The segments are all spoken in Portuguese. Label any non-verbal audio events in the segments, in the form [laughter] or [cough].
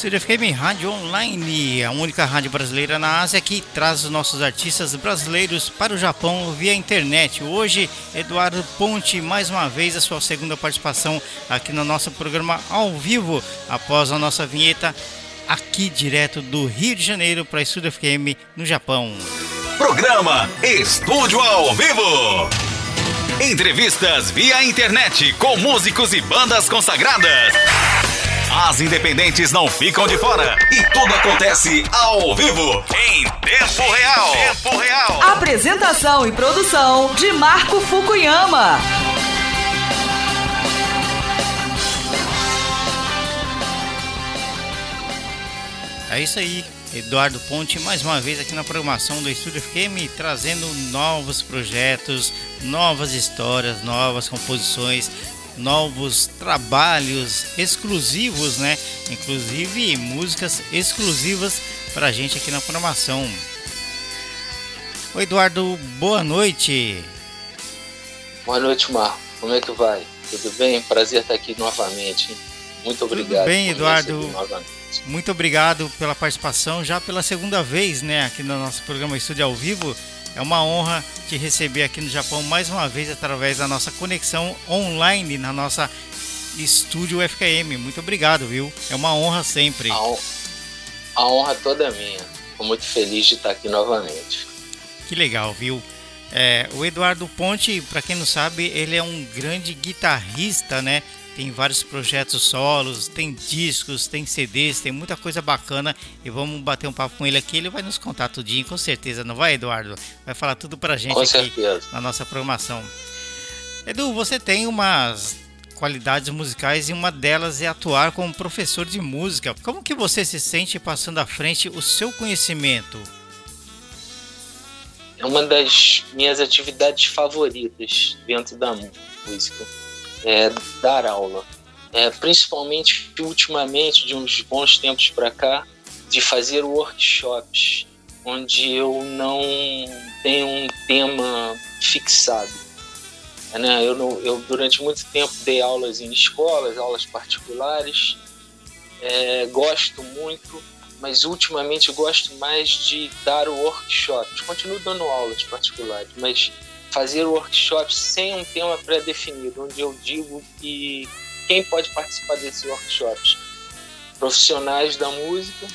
Estúdio FM Rádio Online, a única rádio brasileira na Ásia que traz os nossos artistas brasileiros para o Japão via internet. Hoje, Eduardo Ponte, mais uma vez, a sua segunda participação aqui no nosso programa ao vivo, após a nossa vinheta aqui direto do Rio de Janeiro para Estúdio FM no Japão. Programa Estúdio ao Vivo. Entrevistas via internet com músicos e bandas consagradas. As independentes não ficam de fora e tudo acontece ao vivo, em tempo real. Tempo real. Apresentação e produção de Marco Fukuyama. É isso aí, Eduardo Ponte, mais uma vez aqui na programação do Estúdio FM, trazendo novos projetos, novas histórias, novas composições, novos trabalhos exclusivos, né? Inclusive músicas exclusivas para a gente aqui na programação. Oi, Eduardo, boa noite. Boa noite, Marco. Como é que vai? Tudo bem? Prazer estar aqui novamente. Muito obrigado. Tudo bem, Eduardo. Muito obrigado pela participação, já pela segunda vez, né, aqui no nosso programa Estúdio ao Vivo. É uma honra te receber aqui no Japão mais uma vez através da nossa conexão online na nossa estúdio FKM. Muito obrigado, viu? É uma honra sempre. A, honra, a honra toda é minha. Estou muito feliz de estar aqui novamente. Que legal, viu? É, o Eduardo Ponte, para quem não sabe, ele é um grande guitarrista, né? Tem vários projetos solos, tem discos, tem CDs, tem muita coisa bacana e vamos bater um papo com ele aqui. Ele vai nos contar tudinho, com certeza, não vai, Eduardo? Vai falar tudo pra gente com aqui certeza. na nossa programação. Edu, você tem umas qualidades musicais e uma delas é atuar como professor de música. Como que você se sente passando à frente o seu conhecimento? É uma das minhas atividades favoritas dentro da música é, dar aula. É, principalmente ultimamente, de uns bons tempos para cá, de fazer workshops onde eu não tenho um tema fixado. É, né? Eu, eu durante muito tempo dei aulas em escolas, aulas particulares, é, gosto muito, mas ultimamente gosto mais de dar workshops. Continuo dando aulas particulares, mas fazer workshops sem um tema pré-definido, onde eu digo que quem pode participar desses workshops? Profissionais da música,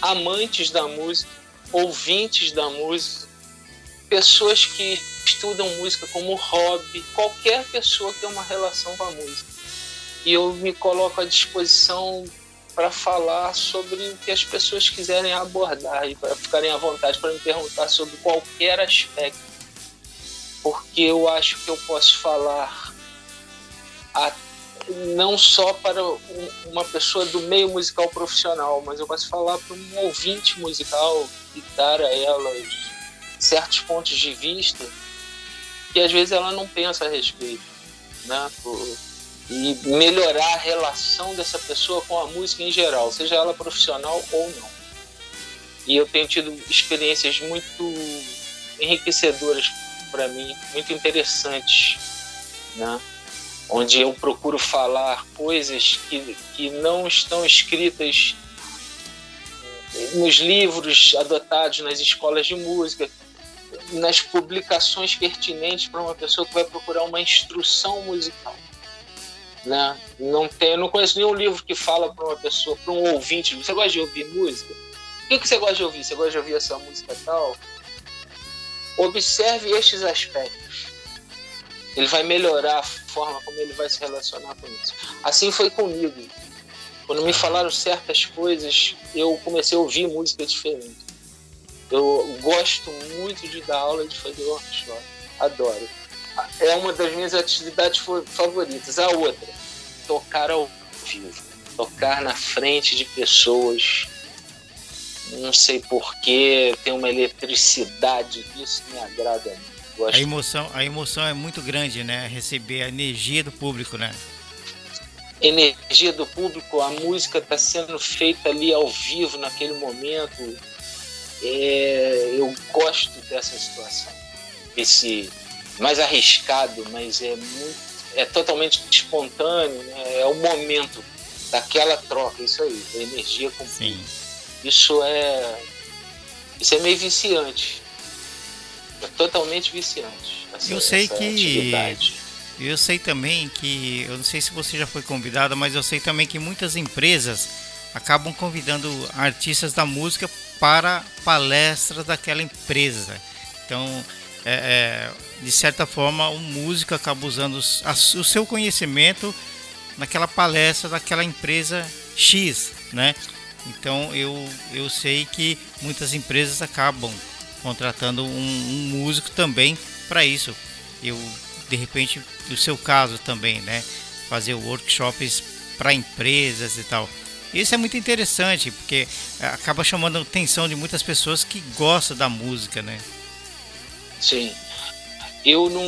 amantes da música, ouvintes da música, pessoas que estudam música como hobby, qualquer pessoa que tem uma relação com a música. E eu me coloco à disposição para falar sobre o que as pessoas quiserem abordar e para ficarem à vontade para me perguntar sobre qualquer aspecto porque eu acho que eu posso falar a, não só para um, uma pessoa do meio musical profissional, mas eu posso falar para um ouvinte musical e dar a ela certos pontos de vista que às vezes ela não pensa a respeito, né? E melhorar a relação dessa pessoa com a música em geral, seja ela profissional ou não. E eu tenho tido experiências muito enriquecedoras para mim muito interessantes, né? onde eu procuro falar coisas que, que não estão escritas nos livros adotados nas escolas de música, nas publicações pertinentes para uma pessoa que vai procurar uma instrução musical. Né? Não tem, não conheço nenhum livro que fala para uma pessoa, para um ouvinte, você gosta de ouvir música? O que, que você gosta de ouvir? Você gosta de ouvir essa música tal? Observe estes aspectos. Ele vai melhorar a forma como ele vai se relacionar com isso. Assim foi comigo. Quando me falaram certas coisas, eu comecei a ouvir música diferente. Eu gosto muito de dar aula e de fazer workshop. Adoro. É uma das minhas atividades favoritas. A outra, tocar ao vivo. Tocar na frente de pessoas não sei porquê, tem uma eletricidade isso me agrada muito. A emoção, a emoção é muito grande, né? Receber a energia do público, né? Energia do público, a música está sendo feita ali ao vivo naquele momento. É, eu gosto dessa situação, esse mais arriscado, mas é muito, é totalmente espontâneo, né? é o momento daquela troca, isso aí, energia com Sim. Isso é. Isso é meio viciante. É totalmente viciante. Essa, eu sei que. Atividade. Eu sei também que. Eu não sei se você já foi convidada, mas eu sei também que muitas empresas acabam convidando artistas da música para palestras daquela empresa. Então, é, é, de certa forma, o músico acaba usando a, o seu conhecimento naquela palestra daquela empresa X, né? Então eu, eu sei que muitas empresas acabam contratando um, um músico também para isso. Eu de repente, no seu caso também, né, fazer workshops para empresas e tal. Isso é muito interessante porque acaba chamando a atenção de muitas pessoas que gostam da música, né? Sim. Eu não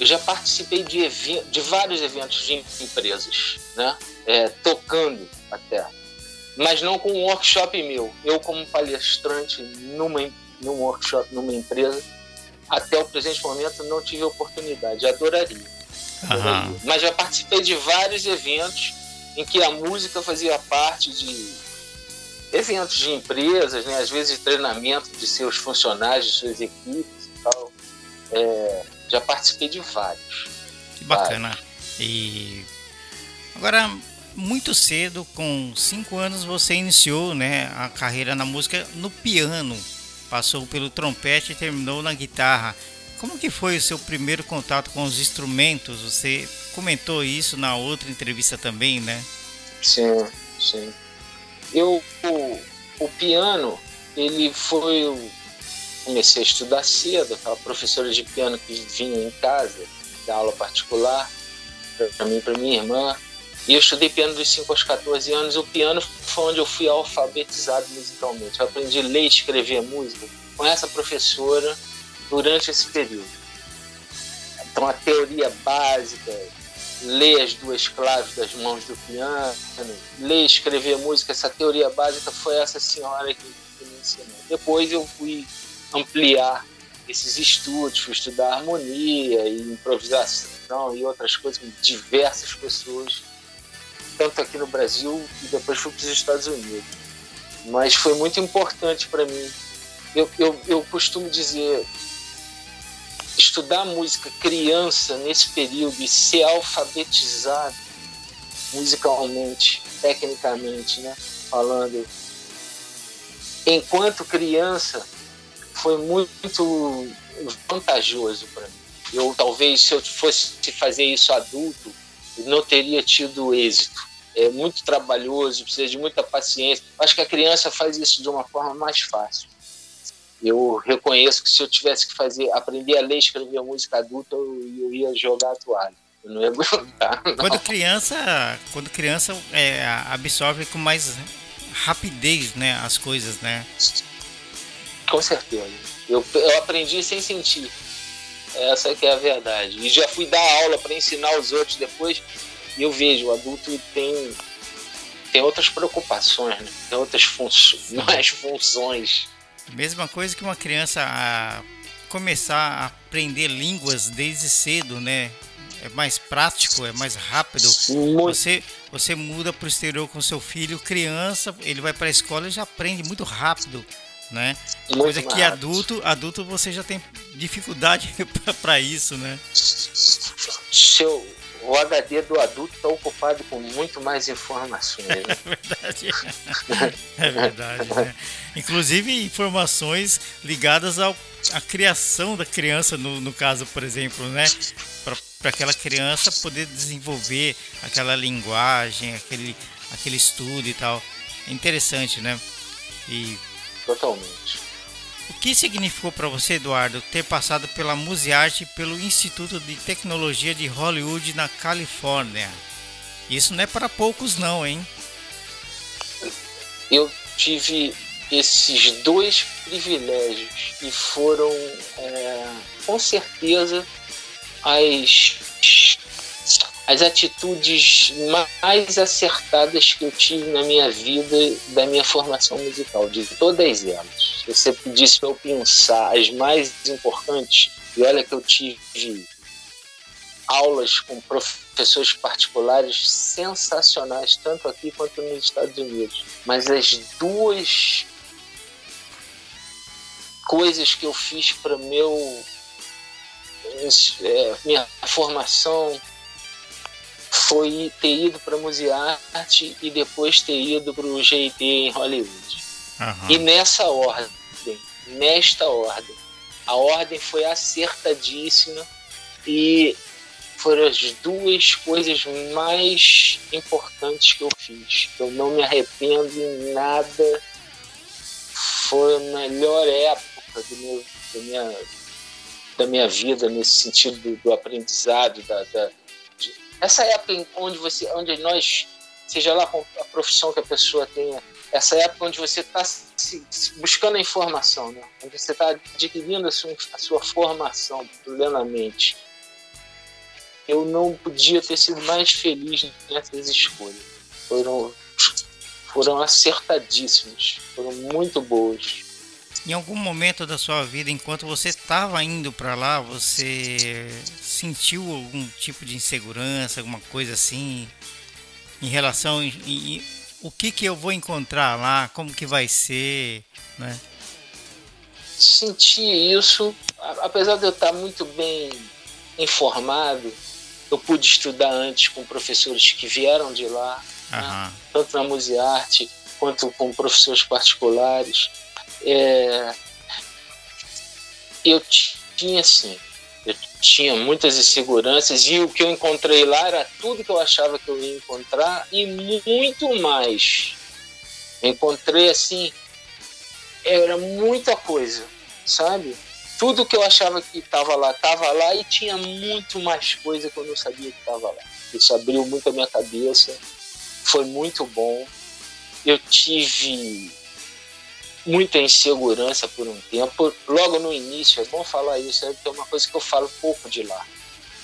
eu já participei de, de vários eventos de empresas, né? É, tocando até mas não com um workshop meu. Eu, como palestrante numa, num workshop, numa empresa, até o presente momento não tive oportunidade. Adoraria. Adoraria. Mas já participei de vários eventos em que a música fazia parte de eventos de empresas, né? às vezes de treinamento de seus funcionários, de suas equipes e tal. É, já participei de vários. Que bacana. Vários. E agora muito cedo, com 5 anos, você iniciou né, a carreira na música no piano. Passou pelo trompete e terminou na guitarra. Como que foi o seu primeiro contato com os instrumentos? Você comentou isso na outra entrevista também, né? Sim, sim. Eu, o, o piano, ele foi... Comecei a estudar cedo, aquela professora de piano que vinha em casa, dar aula particular, para mim e para minha irmã e eu estudei piano dos 5 aos 14 anos. O piano foi onde eu fui alfabetizado musicalmente. Eu aprendi a ler e escrever música com essa professora durante esse período. Então, a teoria básica, ler as duas claves das mãos do piano, ler e escrever música, essa teoria básica foi essa senhora que, me ensinou. Depois eu fui ampliar esses estudos, fui estudar harmonia e improvisação e outras coisas com diversas pessoas tanto aqui no Brasil e depois fui para os Estados Unidos. Mas foi muito importante para mim. Eu, eu, eu costumo dizer, estudar música criança nesse período e ser alfabetizado musicalmente, tecnicamente, né? Falando, enquanto criança, foi muito vantajoso para mim. Eu talvez se eu fosse fazer isso adulto, não teria tido êxito é muito trabalhoso, precisa de muita paciência. Acho que a criança faz isso de uma forma mais fácil. Eu reconheço que se eu tivesse que fazer, aprender a ler e escrever música adulta, eu, eu ia jogar a toalha. Eu não ia [laughs] aguentar. Quando criança, quando criança é, absorve com mais rapidez, né, as coisas, né? Com certeza. Eu, eu aprendi sem sentir. Essa que é a verdade. E já fui dar aula para ensinar os outros depois e eu vejo, o adulto tem, tem outras preocupações, né? tem outras funções, [laughs] mais funções. Mesma coisa que uma criança a começar a aprender línguas desde cedo, né? É mais prático, é mais rápido. Você, você muda para o exterior com seu filho, criança, ele vai para a escola e já aprende muito rápido, né? Muito Coisa que adulto, adulto você já tem dificuldade [laughs] para isso, né? Se eu, o HD do adulto está ocupado com muito mais informações. Né? [laughs] É verdade. é verdade. Né? Inclusive informações ligadas ao, à criação da criança, no, no caso, por exemplo, né? Para aquela criança poder desenvolver aquela linguagem, aquele, aquele estudo e tal. É interessante, né? E... Totalmente. O que significou para você, Eduardo, ter passado pela Musearte e pelo Instituto de Tecnologia de Hollywood na Califórnia? Isso não é para poucos, não, hein? Eu tive esses dois privilégios e foram, é, com certeza, as as atitudes mais acertadas que eu tive na minha vida, da minha formação musical, de todas elas. Se você pedisse para eu pensar as mais importantes, e olha que eu tive aulas com professores particulares sensacionais, tanto aqui quanto nos Estados Unidos. Mas as duas coisas que eu fiz para meu é, minha formação foi ter ido para Musearte e depois ter ido para o GIT em Hollywood. Uhum. E nessa ordem, nesta ordem, a ordem foi acertadíssima e foram as duas coisas mais importantes que eu fiz. Eu não me arrependo em nada. Foi a melhor época meu, da, minha, da minha vida nesse sentido do, do aprendizado, da, da essa época onde você, onde nós, seja lá a profissão que a pessoa tenha, essa época onde você está buscando a informação, né? onde você está adquirindo a sua, a sua formação plenamente eu não podia ter sido mais feliz nessas escolhas. Foram, foram acertadíssimas, foram muito boas. Em algum momento da sua vida, enquanto você estava indo para lá, você sentiu algum tipo de insegurança, alguma coisa assim, em relação em, em, o que que eu vou encontrar lá, como que vai ser, né? Senti isso, apesar de eu estar muito bem informado, eu pude estudar antes com professores que vieram de lá, né? tanto na Musearte quanto com professores particulares. É... Eu tinha, assim, eu tinha muitas inseguranças e o que eu encontrei lá era tudo que eu achava que eu ia encontrar e muito mais. Encontrei, assim, era muita coisa, sabe? tudo que eu achava que estava lá, estava lá e tinha muito mais coisa que eu não sabia que estava lá. Isso abriu muito a minha cabeça, foi muito bom. Eu tive muita insegurança por um tempo. Logo no início, é bom falar isso, é uma coisa que eu falo pouco de lá.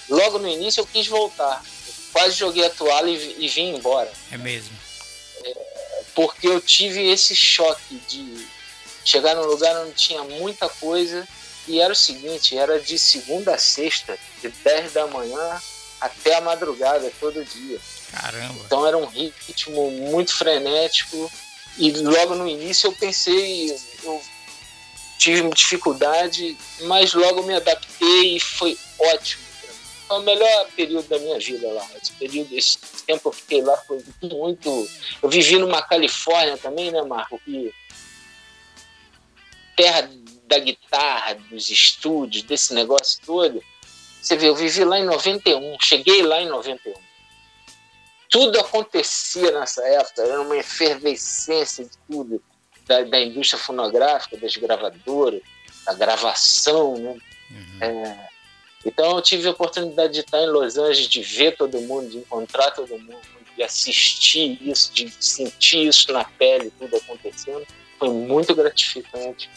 Logo no início eu quis voltar. Eu quase joguei a toalha e, e vim embora. É mesmo. É, porque eu tive esse choque de chegar num lugar onde tinha muita coisa e era o seguinte, era de segunda a sexta, de 10 da manhã até a madrugada, todo dia. Caramba! Então era um ritmo muito frenético. E logo no início eu pensei, eu tive dificuldade, mas logo me adaptei e foi ótimo. Foi o melhor período da minha vida lá. Esse período, esse tempo eu fiquei lá foi muito. Eu vivi numa Califórnia também, né, Marco? Que terra da guitarra, dos estúdios, desse negócio todo. Você vê, eu vivi lá em 91, cheguei lá em 91. Tudo acontecia nessa época, era uma efervescência de tudo, da, da indústria fonográfica, das gravadoras, da gravação, né? Uhum. É, então eu tive a oportunidade de estar em Los Angeles, de ver todo mundo, de encontrar todo mundo, de assistir isso, de sentir isso na pele, tudo acontecendo. Foi muito gratificante.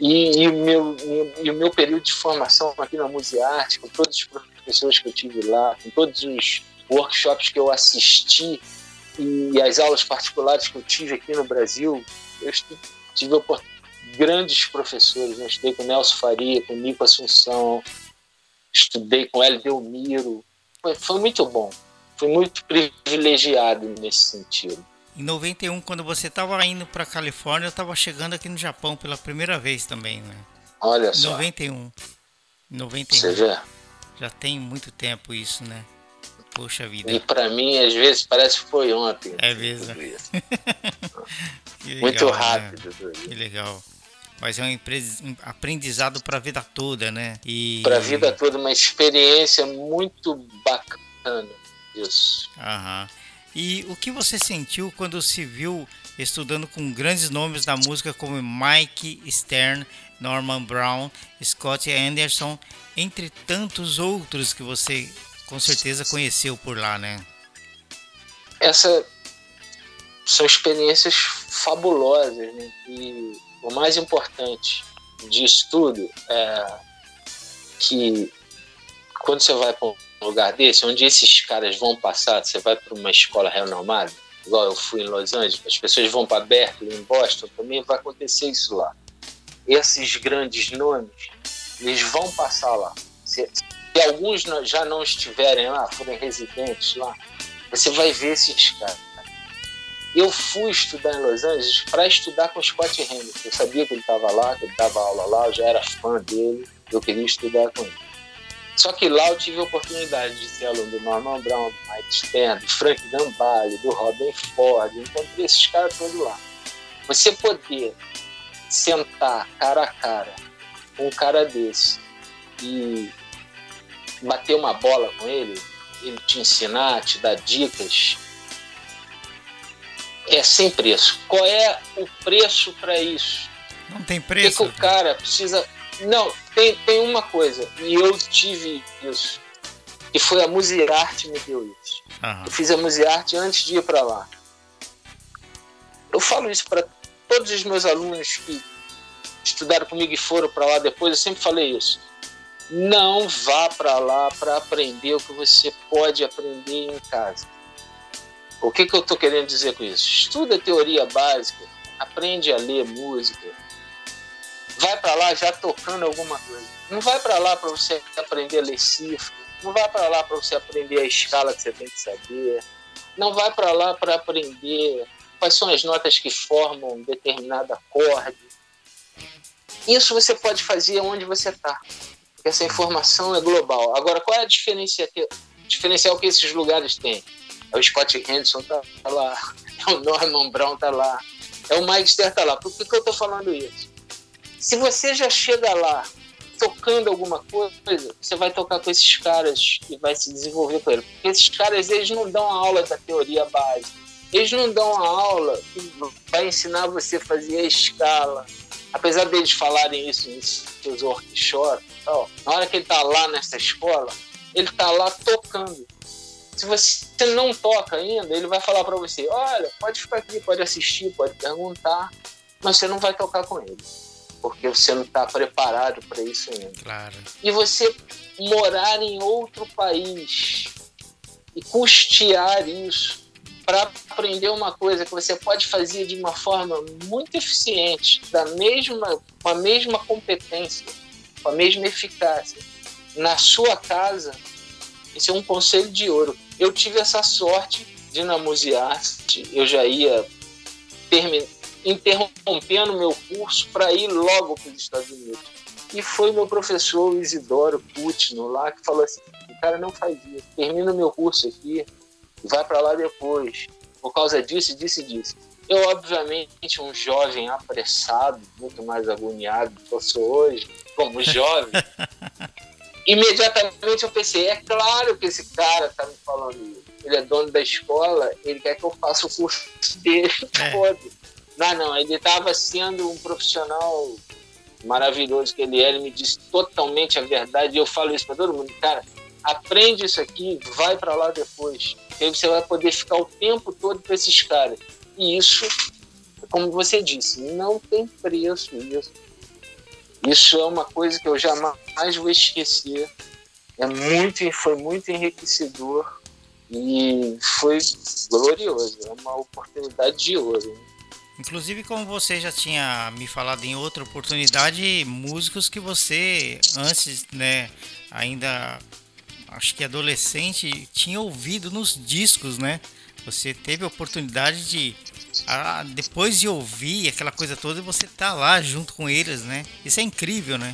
E, e, o meu, e o meu período de formação aqui na Musearte, com todos os professores que eu tive lá, com todos os workshops que eu assisti e as aulas particulares que eu tive aqui no Brasil, eu tive grandes professores. Eu né? estudei com Nelson Faria, com Nico Assunção, estudei com Hélio Delmiro. Foi, foi muito bom. Fui muito privilegiado nesse sentido. Em 91, quando você estava indo para Califórnia, eu estava chegando aqui no Japão pela primeira vez também, né? Olha só. 91. 91. Você vê? Já tem muito tempo isso, né? Poxa vida. E para mim, às vezes, parece que foi ontem. É mesmo. [laughs] legal, muito né? rápido. Né? Que legal. Mas é um aprendizado para a vida toda, né? E... Para a vida toda, uma experiência muito bacana. Isso. Aham. E o que você sentiu quando se viu estudando com grandes nomes da música como Mike Stern, Norman Brown, Scott Anderson, entre tantos outros que você com certeza conheceu por lá, né? Essa são experiências fabulosas, né? E o mais importante disso tudo é que quando você vai para um lugar desse, onde esses caras vão passar, você vai para uma escola renomada, igual eu fui em Los Angeles, as pessoas vão para Berkeley, em Boston, também vai acontecer isso lá. Esses grandes nomes, eles vão passar lá. Se alguns já não estiverem lá, forem residentes lá, você vai ver esses caras. Eu fui estudar em Los Angeles para estudar com o Scott Hamilton. Eu sabia que ele estava lá, que ele dava aula lá, eu já era fã dele, eu queria estudar com ele. Só que lá eu tive a oportunidade de ser aluno do Norman Brown, do Mike Stern, do Frank Gambale, do Robin Ford, encontrei esses caras todos lá. Você poder sentar cara a cara com um cara desse e bater uma bola com ele, ele te ensinar, te dar dicas, é sem preço. Qual é o preço para isso? Não tem preço. O que, que o cara precisa não, tem, tem uma coisa, e eu tive isso, que foi a Musearte me deu isso. Uhum. Eu fiz a Musearte antes de ir para lá. Eu falo isso para todos os meus alunos que estudaram comigo e foram para lá depois, eu sempre falei isso. Não vá para lá para aprender o que você pode aprender em casa. O que, que eu estou querendo dizer com isso? Estuda teoria básica, aprende a ler música, vai para lá já tocando alguma coisa. Não vai para lá para você aprender a ler cifra. Não vai para lá para você aprender a escala que você tem que saber. Não vai para lá para aprender quais são as notas que formam determinado acorde. Isso você pode fazer onde você está. Essa informação é global. Agora, qual é a diferença que, diferencial que esses lugares têm? É o Scott Henderson tá lá, [laughs] é o Norman Brown tá lá, é o Mike Ster tá lá. Por que, que eu estou falando isso? Se você já chega lá tocando alguma coisa, você vai tocar com esses caras e vai se desenvolver com eles. Porque esses caras, eles não dão aula da teoria básica. Eles não dão aula que vai ensinar você a fazer a escala. Apesar deles falarem isso nos seus workshops tal, na hora que ele está lá nessa escola, ele está lá tocando. Se você não toca ainda, ele vai falar para você: olha, pode ficar aqui, pode assistir, pode perguntar, mas você não vai tocar com ele porque você não está preparado para isso ainda. Claro. E você morar em outro país e custear isso para aprender uma coisa que você pode fazer de uma forma muito eficiente, da mesma, com a mesma competência, com a mesma eficácia, na sua casa, esse é um conselho de ouro. Eu tive essa sorte de na Musearte, eu já ia interrompendo meu curso para ir logo para os Estados Unidos. E foi meu professor Isidoro Putino lá que falou assim: o cara não faz isso, termina meu curso aqui vai para lá depois, por causa disso, disso e disso. Eu, obviamente, um jovem apressado, muito mais agoniado do que eu sou hoje, como jovem, [laughs] imediatamente eu pensei: é claro que esse cara está me falando isso. Ele é dono da escola, ele quer que eu faça o curso dele [laughs] é. todo. Não, não, ele estava sendo um profissional maravilhoso que ele é, ele me disse totalmente a verdade, e eu falo isso para todo mundo, cara, aprende isso aqui, vai para lá depois, aí você vai poder ficar o tempo todo com esses caras. E isso, como você disse, não tem preço isso. Isso é uma coisa que eu jamais vou esquecer. É muito, foi muito enriquecedor e foi glorioso. É uma oportunidade de ouro. Inclusive, como você já tinha me falado em outra oportunidade, músicos que você antes, né, ainda acho que adolescente, tinha ouvido nos discos, né? Você teve a oportunidade de a, depois de ouvir aquela coisa toda, você tá lá junto com eles, né? Isso é incrível, né?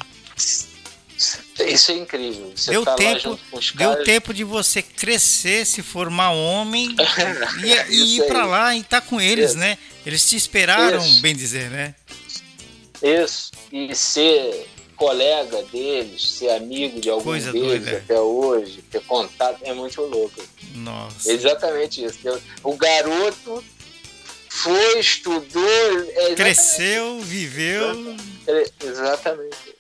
Isso é incrível. Você deu tá tempo, deu caras... tempo de você crescer, se formar homem [laughs] e, e ir para lá e estar tá com eles, Isso. né? Eles te esperaram, Isso. bem dizer, né? Isso. E ser colega deles, ser amigo de algum Coisa deles doida. até hoje, ter contato, é muito louco. Nossa. Exatamente isso. O garoto foi, estudou. É Cresceu, viveu. Exatamente.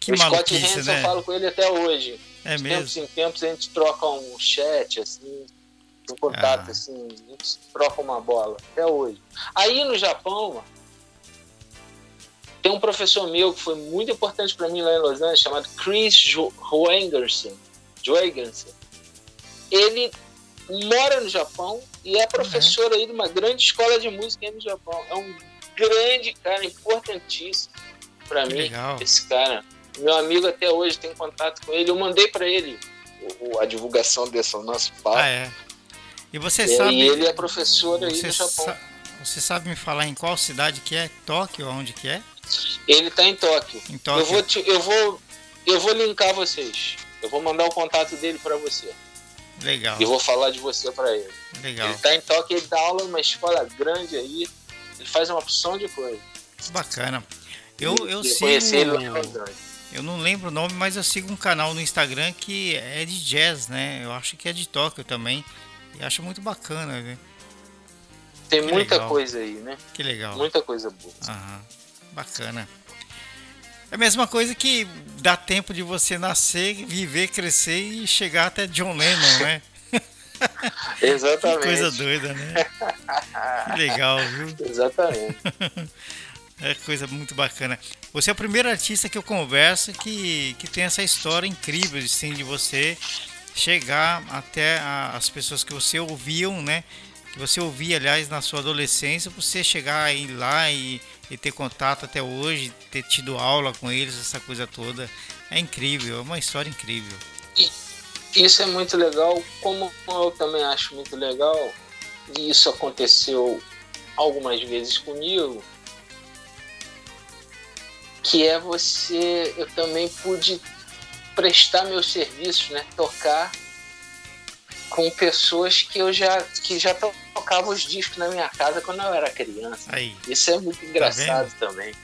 Que o Scott Henderson né? eu falo com ele até hoje. É de mesmo? tempos em tempos a gente troca um chat, assim, um contato, ah. assim, a gente troca uma bola, até hoje. Aí no Japão, tem um professor meu que foi muito importante para mim lá em Los Angeles, chamado Chris Joengerson. Joengerson. Ele mora no Japão e é professor uhum. aí de uma grande escola de música aí no Japão. É um grande cara, importantíssimo para mim, legal. esse cara Meu amigo até hoje tem contato com ele. Eu mandei para ele a divulgação desse nosso papo. Ah, é. E você e, sabe. E ele é professor aí no Japão. Sa você sabe me falar em qual cidade que é? Tóquio, onde que é? Ele está em Tóquio. Em Tóquio. Eu vou, te, eu vou, eu vou linkar vocês. Eu vou mandar o contato dele para você. Legal. E vou falar de você para ele. Legal. Ele está em Tóquio, ele dá aula numa escola grande aí. Ele faz uma opção de coisa. Bacana. Eu, eu, sigo. Ele eu não lembro o nome, mas eu sigo um canal no Instagram que é de jazz, né? Eu acho que é de Tóquio também. E acho muito bacana, né? Tem que muita legal. coisa aí, né? Que legal. Muita coisa boa. Aham. Bacana. É a mesma coisa que dá tempo de você nascer, viver, crescer e chegar até John Lennon, né? [laughs] Exatamente. que coisa doida, né? Que legal, viu? [laughs] Exatamente. [laughs] É coisa muito bacana. Você é o primeiro artista que eu converso que, que tem essa história incrível assim, de você chegar até a, as pessoas que você ouviam, né? Que você ouvia, aliás, na sua adolescência, você chegar aí lá e, e ter contato até hoje, ter tido aula com eles, essa coisa toda. É incrível, é uma história incrível. Isso é muito legal, como eu também acho muito legal, e isso aconteceu algumas vezes comigo, que é você, eu também pude prestar meus serviços, né? Tocar com pessoas que eu já que já tocavam os discos na minha casa quando eu era criança. Aí. Isso é muito engraçado tá também.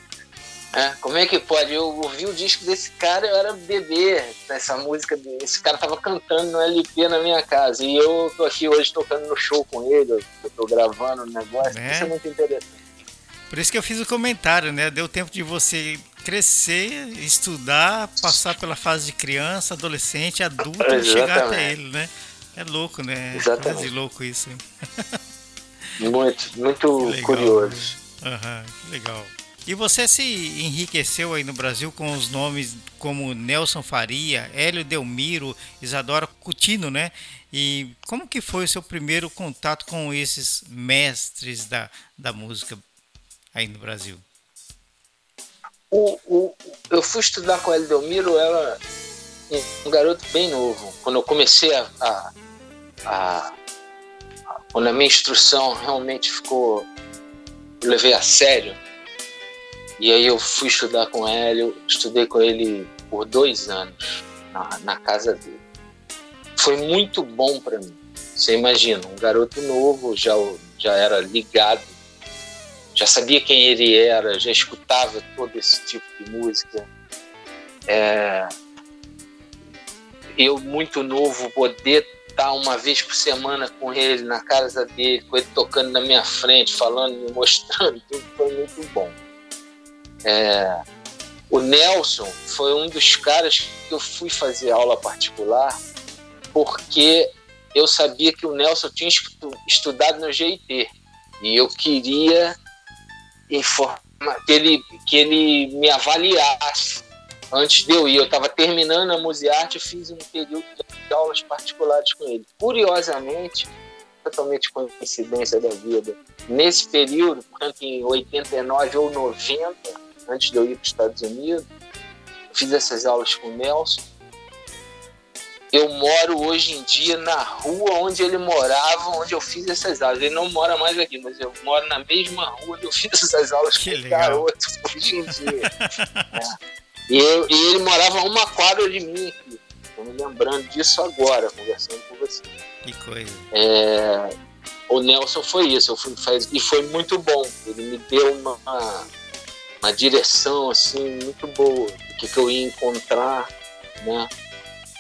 É, como é que pode? Eu ouvi o disco desse cara, eu era bebê, essa música, esse cara tava cantando no LP na minha casa. E eu tô aqui hoje tocando no show com ele, eu tô gravando o negócio. É. Isso é muito interessante. Por isso que eu fiz o comentário, né? Deu tempo de você crescer, estudar, passar pela fase de criança, adolescente, adulto e chegar até ele, né? É louco, né? Exatamente. Quase louco isso. [laughs] Muito, muito legal, curioso. Aham, uhum, legal. E você se enriqueceu aí no Brasil com os nomes como Nelson Faria, Hélio Delmiro, Isadora Cutino, né? E como que foi o seu primeiro contato com esses mestres da, da música aí no Brasil? O, o, eu fui estudar com a Delmiro, ela um garoto bem novo. Quando eu comecei a, a, a, quando a minha instrução realmente ficou, eu levei a sério. E aí eu fui estudar com ele, eu estudei com ele por dois anos na, na casa dele. Foi muito bom para mim. Você imagina, um garoto novo, já, já era ligado já sabia quem ele era, já escutava todo esse tipo de música. É, eu, muito novo, poder estar uma vez por semana com ele na casa dele, com ele tocando na minha frente, falando, me mostrando, tudo foi muito bom. É, o Nelson foi um dos caras que eu fui fazer aula particular porque eu sabia que o Nelson tinha estudado no GIT e eu queria que ele, que ele me avaliasse antes de eu ir. Eu estava terminando a Musearte e fiz um período de aulas particulares com ele. Curiosamente, totalmente coincidência da vida, nesse período, portanto em 89 ou 90, antes de eu ir para os Estados Unidos, fiz essas aulas com o Nelson eu moro hoje em dia na rua onde ele morava, onde eu fiz essas aulas. Ele não mora mais aqui, mas eu moro na mesma rua onde eu fiz essas aulas que com o garoto hoje em dia. é. e, eu, e, ele morava a uma quadra de mim aqui. Estou me lembrando disso agora, conversando com você. Que coisa. É, o Nelson foi isso, eu fui, faz, e foi muito bom. Ele me deu uma, uma direção assim muito boa, do que, que eu ia encontrar, né?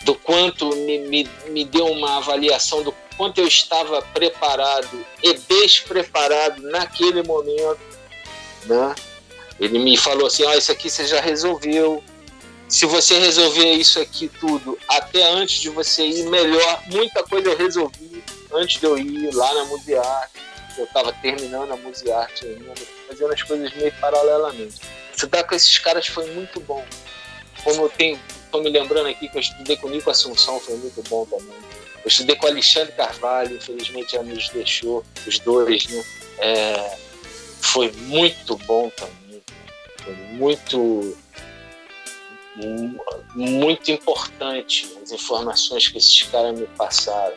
do quanto me, me, me deu uma avaliação do quanto eu estava preparado e despreparado naquele momento, né? Ele me falou assim, ó, oh, isso aqui você já resolveu. Se você resolver isso aqui tudo até antes de você ir, melhor. Muita coisa eu resolvi antes de eu ir lá na Musearte. Eu estava terminando a Musearte ainda, fazendo as coisas meio paralelamente. Estudar com esses caras foi muito bom. Como eu tenho Estou me lembrando aqui que eu estudei com o Nico Assunção, foi muito bom também. Eu estudei com o Alexandre Carvalho, infelizmente já nos deixou, os dois, né? É, foi muito bom também. Foi muito. Muito importante as informações que esses caras me passaram?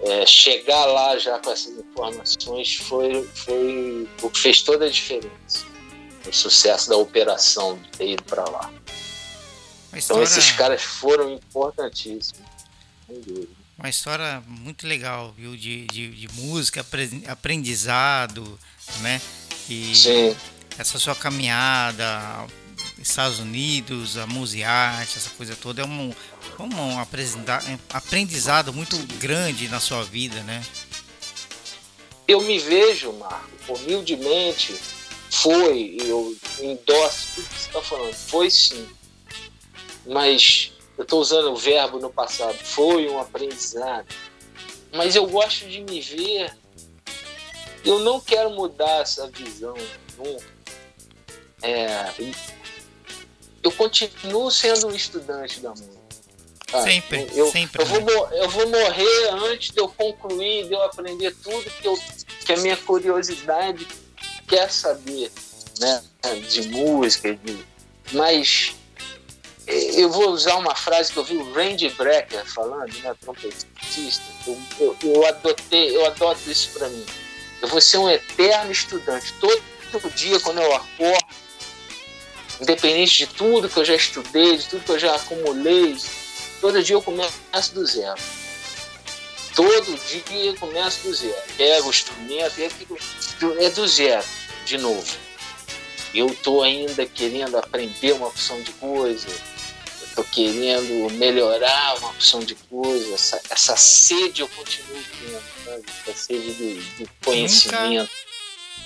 É, chegar lá já com essas informações foi, foi o que fez toda a diferença. O sucesso da operação de ter ido para lá. História... Então esses caras foram importantíssimos. Uma história muito legal, viu? De, de, de música, aprendizado, né? E Sim. essa sua caminhada, Estados Unidos, a Musearte, essa coisa toda, é um, um aprendizado muito grande na sua vida, né? Eu me vejo, Marco, humildemente, foi, eu endosso tudo que você está falando, foi sim. Mas eu estou usando o verbo no passado, foi um aprendizado. Mas eu gosto de me ver, eu não quero mudar essa visão nunca. É, eu continuo sendo um estudante da música. Ah, sempre, eu, sempre. Eu vou, eu vou morrer antes de eu concluir, de eu aprender tudo que, eu, que a minha curiosidade quer saber, né? De música, de, mas eu vou usar uma frase que eu vi o Randy Brecker falando, né, trompetista. Eu, eu, eu, adotei, eu adoto isso para mim. Eu vou ser um eterno estudante. Todo, todo dia, quando eu acordo, independente de tudo que eu já estudei, de tudo que eu já acumulei, todo dia eu começo do zero. Todo dia eu começo do zero. Pego o instrumento, é do zero, de novo. Eu estou ainda querendo aprender uma opção de coisa, estou querendo melhorar uma opção de coisa, essa, essa sede eu continuo tendo, sabe? essa sede de, de conhecimento.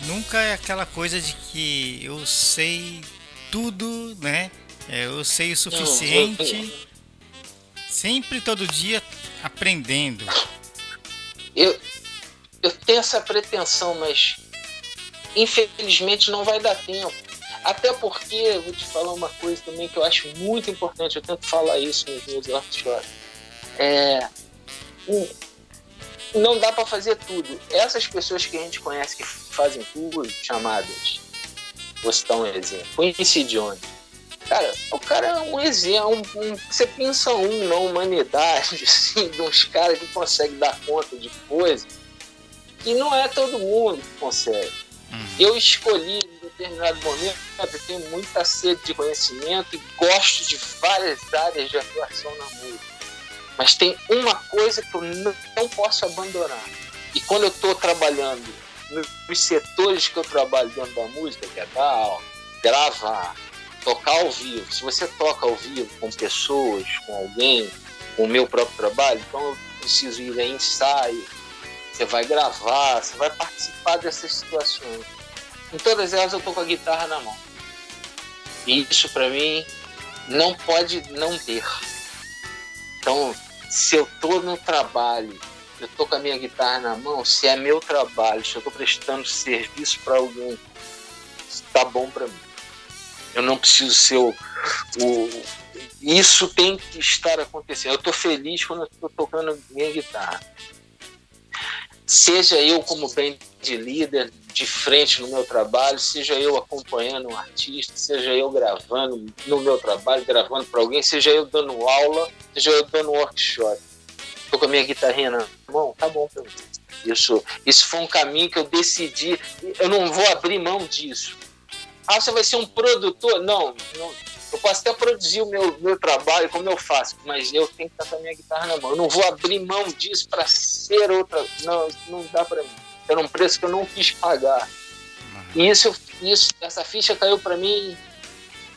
Nunca, nunca é aquela coisa de que eu sei tudo, né? É, eu sei o suficiente. Sempre, todo dia, aprendendo. Eu, eu tenho essa pretensão, mas infelizmente não vai dar tempo. Até porque, vou te falar uma coisa também que eu acho muito importante, eu tento falar isso nos meus workshops. É, não dá para fazer tudo. Essas pessoas que a gente conhece que fazem tudo, chamadas Vou citar um exemplo. Quincy Jones. Cara, o cara é um exemplo. Um, um, você pensa um na humanidade, [laughs] assim, de uns caras que conseguem dar conta de coisas que não é todo mundo que consegue. Uhum. Eu escolhi em determinado momento, eu tenho muita sede de conhecimento e gosto de várias áreas de atuação na música. Mas tem uma coisa que eu não, não posso abandonar. E quando eu estou trabalhando nos setores que eu trabalho dentro da música, que é dar gravar, tocar ao vivo. Se você toca ao vivo com pessoas, com alguém, com o meu próprio trabalho, então eu preciso ir a ensaio, você vai gravar, você vai participar dessas situações. Em todas elas eu tô com a guitarra na mão. E isso para mim não pode não ter. Então, se eu tô no trabalho eu tô com a minha guitarra na mão, se é meu trabalho, se eu tô prestando serviço para alguém, tá bom para mim. Eu não preciso ser o, o, Isso tem que estar acontecendo. Eu tô feliz quando eu tô tocando minha guitarra. Seja eu como de líder de frente no meu trabalho, seja eu acompanhando um artista, seja eu gravando no meu trabalho, gravando para alguém, seja eu dando aula, seja eu dando workshop tô com a minha guitarrinha na mão, tá bom pra mim. Isso, isso foi um caminho que eu decidi, eu não vou abrir mão disso. Ah, você vai ser um produtor? Não, não eu posso até produzir o meu, meu trabalho como eu faço, mas eu tenho que estar com a minha guitarra na mão. Eu não vou abrir mão disso para ser outra. Não, não dá para mim. Era um preço que eu não quis pagar. E isso, isso essa ficha caiu para mim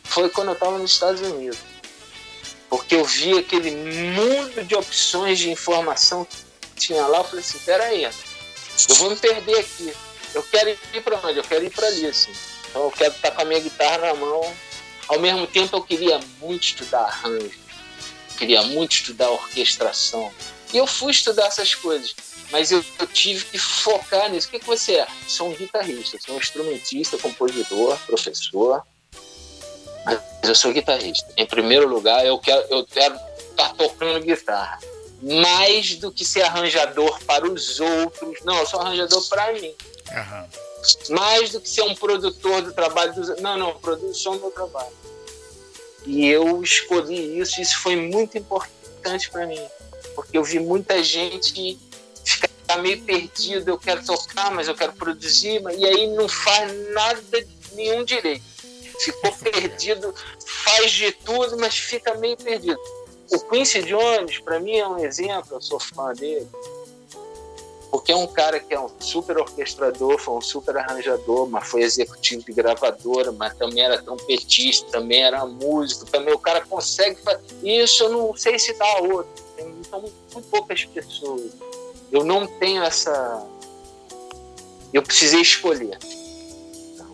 foi quando eu estava nos Estados Unidos porque eu vi aquele mundo de opções de informação que tinha lá. Eu falei assim: peraí, eu vou me perder aqui. Eu quero ir para onde? Eu quero ir para ali, assim. Então eu quero estar com a minha guitarra na mão. Ao mesmo tempo, eu queria muito estudar arranjo, queria muito estudar orquestração. E eu fui estudar essas coisas, mas eu, eu tive que focar nisso. O que, que você é? Sou um guitarrista, sou um instrumentista, compositor, professor mas eu sou guitarrista. Em primeiro lugar, eu quero eu quero estar tá tocando guitarra. Mais do que ser arranjador para os outros. Não, eu sou arranjador para mim. Uhum. Mais do que ser um produtor do trabalho dos Não, não, produção do meu trabalho. E eu escolhi isso, isso foi muito importante para mim, porque eu vi muita gente ficar meio perdido, eu quero tocar, mas eu quero produzir, e aí não faz nada nenhum direito. Ficou perdido, faz de tudo, mas fica meio perdido. O Quincy Jones, para mim, é um exemplo, eu sou fã dele porque é um cara que é um super orquestrador, foi um super arranjador, mas foi executivo de gravadora, mas também era trompetista, também era músico, também o cara consegue fazer isso, eu não sei se dá outro. Então, muito poucas pessoas. Eu não tenho essa. Eu precisei escolher.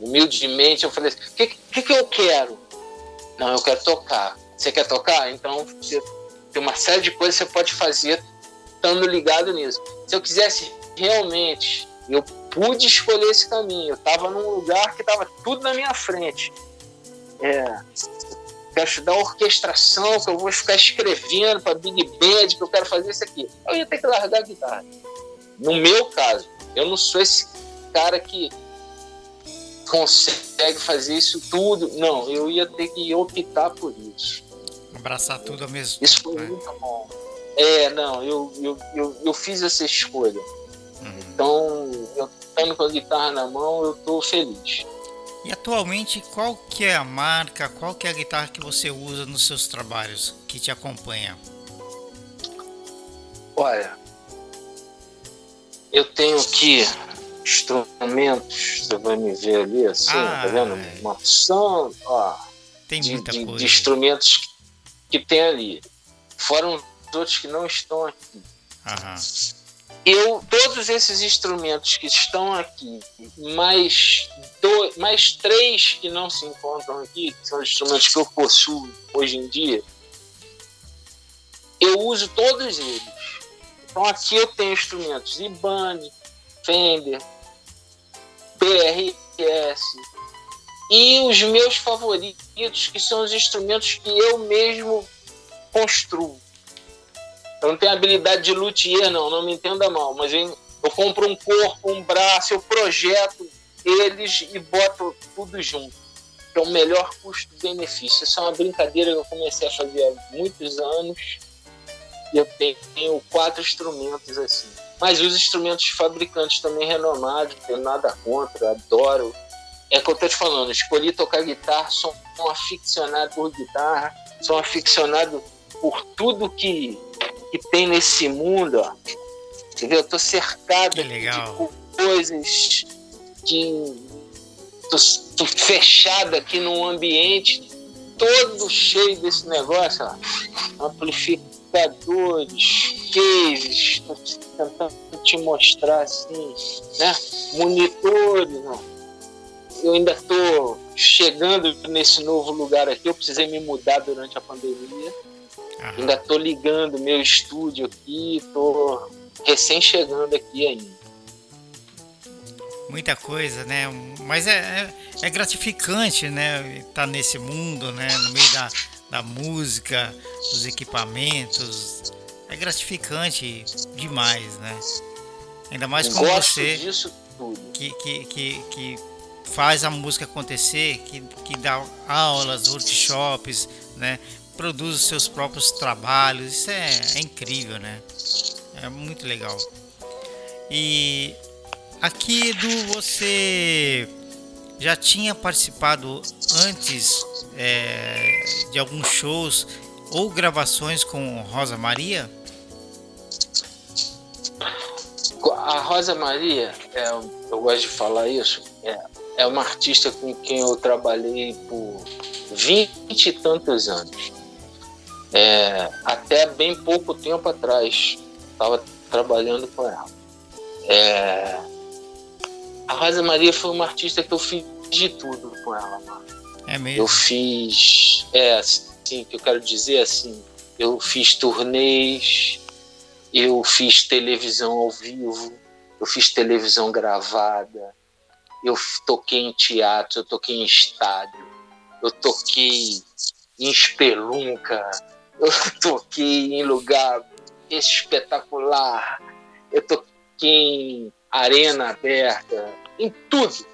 Humildemente, eu falei assim: o que, que, que eu quero? Não, eu quero tocar. Você quer tocar? Então, você, tem uma série de coisas que você pode fazer estando ligado nisso. Se eu quisesse realmente, eu pude escolher esse caminho. Eu estava num lugar que estava tudo na minha frente. É, quero estudar orquestração, que eu vou ficar escrevendo para Big Band, que eu quero fazer isso aqui. Eu ia ter que largar a guitarra. No meu caso, eu não sou esse cara que consegue fazer isso tudo. Não, eu ia ter que optar por isso. Abraçar tudo ao mesmo isso foi né? muito bom. É, não, eu, eu, eu, eu fiz essa escolha. Uhum. Então, eu estando com a guitarra na mão, eu estou feliz. E atualmente, qual que é a marca, qual que é a guitarra que você usa nos seus trabalhos, que te acompanha? Olha, eu tenho aqui instrumentos, você vai me ver ali assim, ah, tá vendo? É. Uma opção, ó, tem muita de, coisa. de instrumentos que tem ali. Fora outros que não estão aqui. Uhum. Eu, todos esses instrumentos que estão aqui, mais, dois, mais três que não se encontram aqui, que são os instrumentos que eu possuo hoje em dia, eu uso todos eles. Então aqui eu tenho instrumentos Ibanez, Fender, PRS e os meus favoritos, que são os instrumentos que eu mesmo construo. Eu não tenho habilidade de luthier, não, não me entenda mal, mas eu, eu compro um corpo, um braço, eu projeto eles e boto tudo junto. É o melhor custo-benefício. Isso é uma brincadeira que eu comecei a fazer há muitos anos e eu tenho quatro instrumentos assim. Mas os instrumentos fabricantes também renomados, não tenho nada contra, adoro. É o que eu tô te falando, escolhi tocar guitarra, sou um aficionado por guitarra, sou um aficionado por tudo que que tem nesse mundo, ó. Entendeu? Eu tô cercado de coisas que tô, tô fechado aqui num ambiente todo cheio desse negócio, ó. amplificadores, cases, tentando te mostrar assim, né? Monitores, eu ainda tô chegando nesse novo lugar aqui, eu precisei me mudar durante a pandemia. Aham. Ainda estou ligando meu estúdio aqui, estou recém chegando aqui ainda. Muita coisa, né? Mas é, é, é gratificante, né? Estar tá nesse mundo, né? No meio da, da música, dos equipamentos. É gratificante demais, né? Ainda mais com você. Que, que, que, que faz a música acontecer, que, que dá aulas, workshops, né? produz os seus próprios trabalhos. Isso é, é incrível, né? É muito legal. E aqui do você já tinha participado antes é, de alguns shows ou gravações com Rosa Maria? A Rosa Maria, é, eu gosto de falar isso, é, é uma artista com quem eu trabalhei por vinte e tantos anos. É, até bem pouco tempo atrás, estava trabalhando com ela. É, a Rosa Maria foi uma artista que eu fiz de tudo com ela, mano. É mesmo? Eu fiz, é assim, que eu quero dizer assim, eu fiz turnês, eu fiz televisão ao vivo, eu fiz televisão gravada, eu toquei em teatro, eu toquei em estádio, eu toquei em espelunca, [laughs] eu toquei em lugar espetacular, eu toquei em arena aberta, em tudo.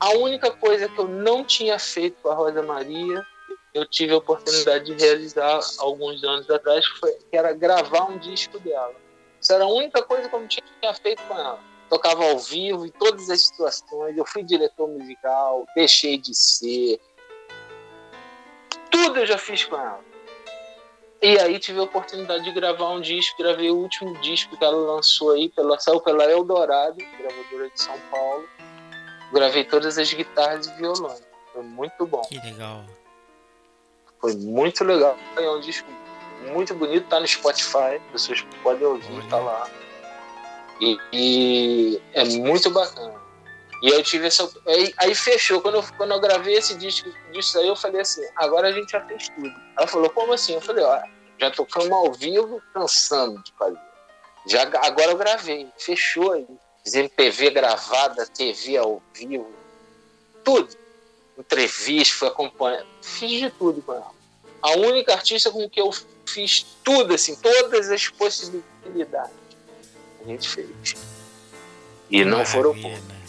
A única coisa que eu não tinha feito com a Rosa Maria eu tive a oportunidade de realizar alguns anos atrás, que, foi, que era gravar um disco dela. Isso era a única coisa que eu não tinha feito com ela. Tocava ao vivo em todas as situações. Eu fui diretor musical, deixei de ser. Tudo eu já fiz com ela. E aí tive a oportunidade de gravar um disco, gravei o último disco que ela lançou aí, pela, saiu pela Eldorado, gravadora de São Paulo. Gravei todas as guitarras e violão. Foi muito bom. Que legal. Foi muito legal. É um disco muito bonito, tá no Spotify, pessoas podem ouvir, tá lá. E, e, é muito bacana. E eu tive essa. Aí, aí, fechou. Quando eu, quando eu gravei esse disco disso aí, eu falei assim: agora a gente já fez tudo. Ela falou: como assim? Eu falei: ó, já tocamos ao vivo, cansando de fazer. Já, agora eu gravei, fechou aí. MPV gravada, TV ao vivo, tudo. Entrevista, fui acompanhando, fiz de tudo com ela. A única artista com que eu fiz tudo, assim, todas as possibilidades. A gente fez. E que não foram poucos. Né?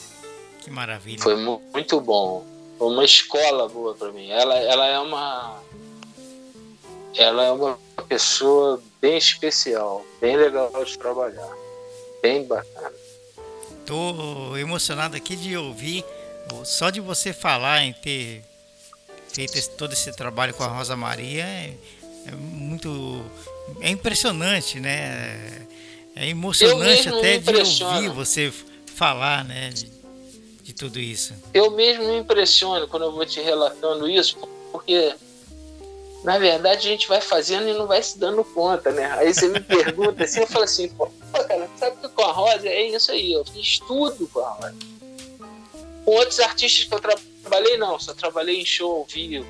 Que maravilha. Foi muito bom. Foi uma escola boa para mim. Ela, ela é uma. Ela é uma pessoa bem especial, bem legal de trabalhar. Bem bacana. Tô emocionado aqui de ouvir, só de você falar em ter feito esse, todo esse trabalho com a Rosa Maria, é, é muito. É impressionante, né? É emocionante até de ouvir você falar, né? De, de tudo isso. Eu mesmo me impressiono quando eu vou te relatando isso, porque na verdade a gente vai fazendo e não vai se dando conta, né? Aí você me [laughs] pergunta assim, eu falo assim, pô, cara, sabe que com a Rosa é isso aí, eu fiz tudo com a Rosa. Com outros artistas que eu trabalhei, não, só trabalhei em show ao vivo,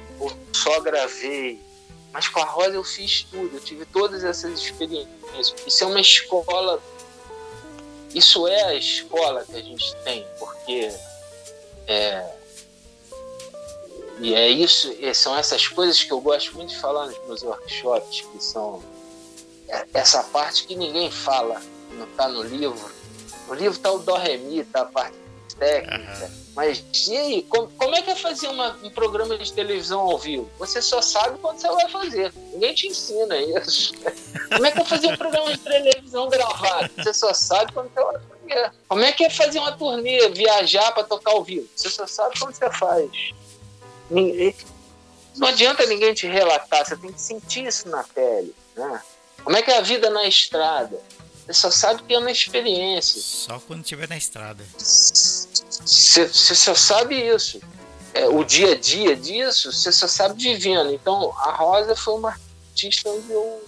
só gravei. Mas com a Rosa eu fiz tudo, eu tive todas essas experiências. Isso é uma escola, isso é a escola que a gente tem, porque é, e é isso, são essas coisas que eu gosto muito de falar nos meus workshops, que são é, essa parte que ninguém fala, não está no livro. No livro está o Dó Remi, está a parte técnica. Uhum. Mas e aí, como, como, é que é fazer uma, um programa de televisão ao vivo? Você só sabe quando você vai fazer. Ninguém te ensina isso. Como é que é fazer um programa de televisão gravado? Você só sabe quando você vai fazer. Como é que é fazer uma turnê, viajar para tocar ao vivo? Você só sabe quando você faz. Não adianta ninguém te relatar, você tem que sentir isso na pele. Né? Como é que é a vida na estrada? Você só sabe que é uma experiência. Só quando estiver na estrada. Você, só sabe isso. É, o dia a dia disso, você só sabe vivendo. Então, a Rosa foi uma artista onde eu,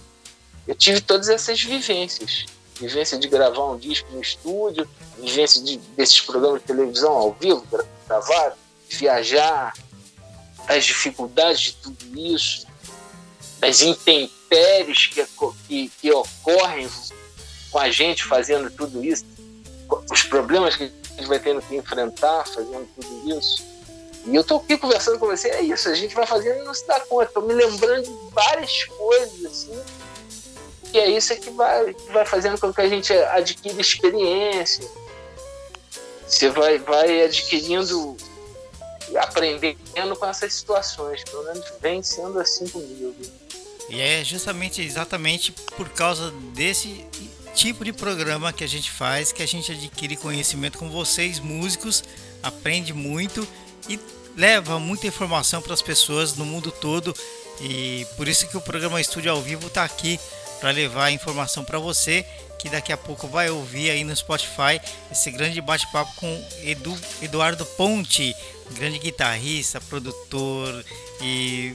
eu tive todas essas vivências. Vivência de gravar um disco no estúdio, vivência de, desses programas de televisão ao vivo, gravar, viajar, as dificuldades de tudo isso, das intempéries que, que, que ocorrem com a gente fazendo tudo isso, os problemas que gente vai tendo que enfrentar fazendo tudo isso. E eu estou aqui conversando com você, é isso, a gente vai fazendo e não se dá conta. Estou me lembrando de várias coisas, assim, que é isso que vai, que vai fazendo com que a gente adquira experiência. Você vai, vai adquirindo, aprendendo com essas situações. Pelo menos vem sendo assim comigo. E é justamente, exatamente por causa desse tipo de programa que a gente faz, que a gente adquire conhecimento com vocês, músicos, aprende muito e leva muita informação para as pessoas no mundo todo. E por isso que o programa Estúdio ao Vivo está aqui para levar informação para você que daqui a pouco vai ouvir aí no Spotify esse grande bate-papo com Edu, Eduardo Ponte, grande guitarrista, produtor e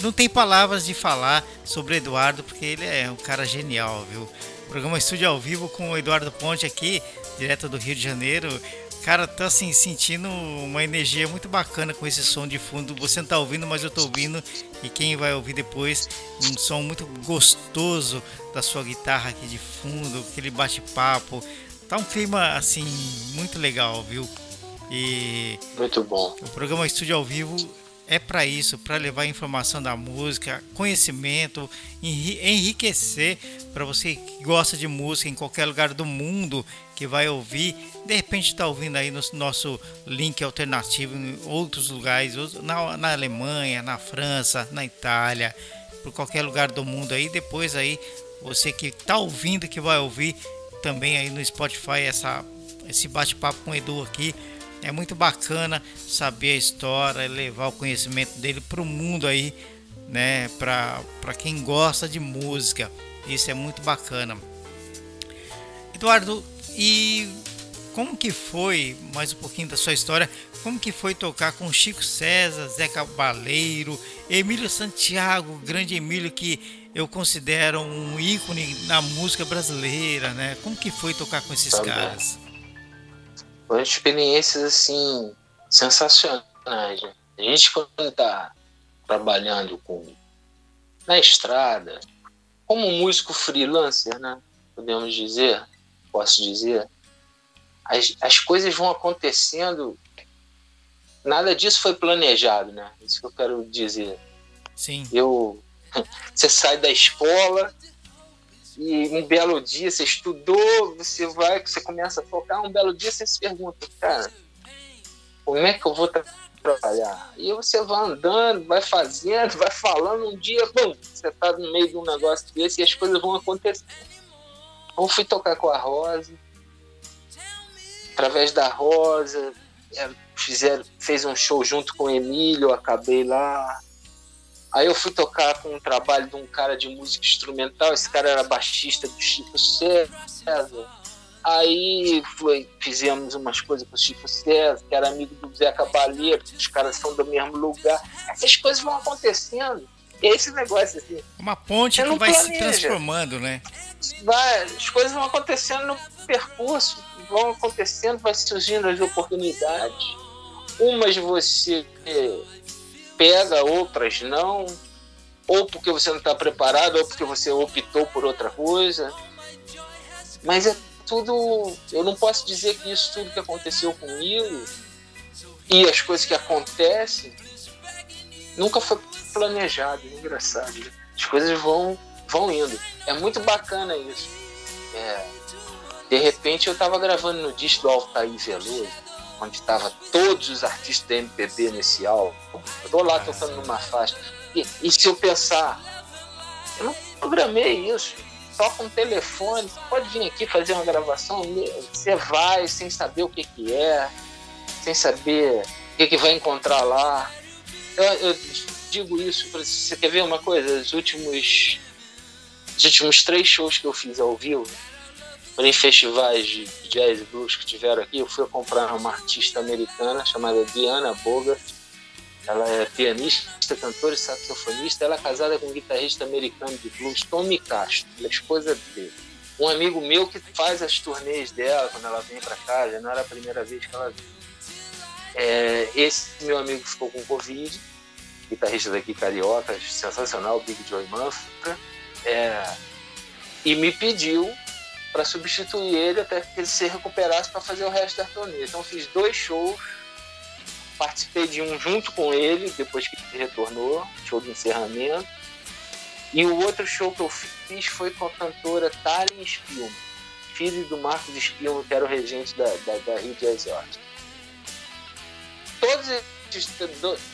não tem palavras de falar sobre Eduardo porque ele é um cara genial, viu? Programa Estúdio ao vivo com o Eduardo Ponte aqui, direto do Rio de Janeiro. Cara, tô assim, sentindo uma energia muito bacana com esse som de fundo. Você não tá ouvindo, mas eu tô ouvindo. E quem vai ouvir depois, um som muito gostoso da sua guitarra aqui de fundo, aquele bate-papo. Tá um clima assim muito legal, viu? E muito bom. O programa Estúdio ao vivo é para isso, para levar informação da música, conhecimento, enriquecer para você que gosta de música em qualquer lugar do mundo que vai ouvir, de repente está ouvindo aí no nosso link alternativo em outros lugares, na, na Alemanha, na França, na Itália, por qualquer lugar do mundo aí, depois aí você que está ouvindo, que vai ouvir também aí no Spotify essa, esse bate-papo com o Edu aqui, é muito bacana saber a história, levar o conhecimento dele para o mundo aí, né? Para quem gosta de música. Isso é muito bacana. Eduardo, e como que foi, mais um pouquinho da sua história, como que foi tocar com Chico César, Zé Cabaleiro, Emílio Santiago, grande Emílio que eu considero um ícone na música brasileira, né? Como que foi tocar com esses Também. caras? Foram experiências assim sensacionais. Né? A gente quando está trabalhando com na estrada, como músico freelancer, né? Podemos dizer, posso dizer, as, as coisas vão acontecendo. Nada disso foi planejado, né? Isso que eu quero dizer. Sim. Eu, [laughs] você sai da escola, e um belo dia você estudou, você vai, você começa a tocar, um belo dia você se pergunta, cara, como é que eu vou trabalhar? E você vai andando, vai fazendo, vai falando, um dia, bom, você está no meio de um negócio desse e as coisas vão acontecer. Então fui tocar com a Rosa, através da Rosa, é, fizeram, fez um show junto com o Emílio, acabei lá, Aí eu fui tocar com um trabalho de um cara de música instrumental, esse cara era baixista do Chico César. Aí foi, fizemos umas coisas com o Chico César, que era amigo do Zé Cabaleiro, os caras são do mesmo lugar. Essas coisas vão acontecendo. E é esse negócio assim. Uma ponte que vai planeja. se transformando, né? Vai, as coisas vão acontecendo no percurso, vão acontecendo, vai surgindo as oportunidades. Umas você pega, outras não, ou porque você não está preparado, ou porque você optou por outra coisa. Mas é tudo. Eu não posso dizer que isso tudo que aconteceu comigo e as coisas que acontecem nunca foi planejado. É engraçado. As coisas vão, vão indo. É muito bacana isso. É, de repente eu estava gravando no disco do Altair Veloso onde estava todos os artistas da MPB nesse álbum. Eu tô lá tocando numa faixa. E, e, se eu pensar, eu não programei isso. Com um telefone, você pode vir aqui fazer uma gravação, você vai sem saber o que, que é, sem saber o que, que vai encontrar lá. Eu, eu digo isso, você quer ver uma coisa? Os últimos, os últimos três shows que eu fiz ao vivo, em festivais de jazz e blues que tiveram aqui, eu fui comprar uma artista americana chamada Diana Bogart. Ela é pianista, cantora e saxofonista. Ela é casada com um guitarrista americano de blues, Tommy Castro, ela é esposa dele. Um amigo meu que faz as turnês dela quando ela vem para cá, já não era a primeira vez que ela vem. É, esse meu amigo ficou com Covid, guitarrista daqui carioca, sensacional, Big Joy Manfra, é, e me pediu para substituir ele até que ele se recuperasse para fazer o resto da turnê. Então fiz dois shows, participei de um junto com ele depois que ele retornou, show de encerramento. E o outro show que eu fiz foi com a cantora Thalin Spielman, filho do Marcos Spielman, que era o regente da, da, da Rio Jazz Orchestra. Todos esses,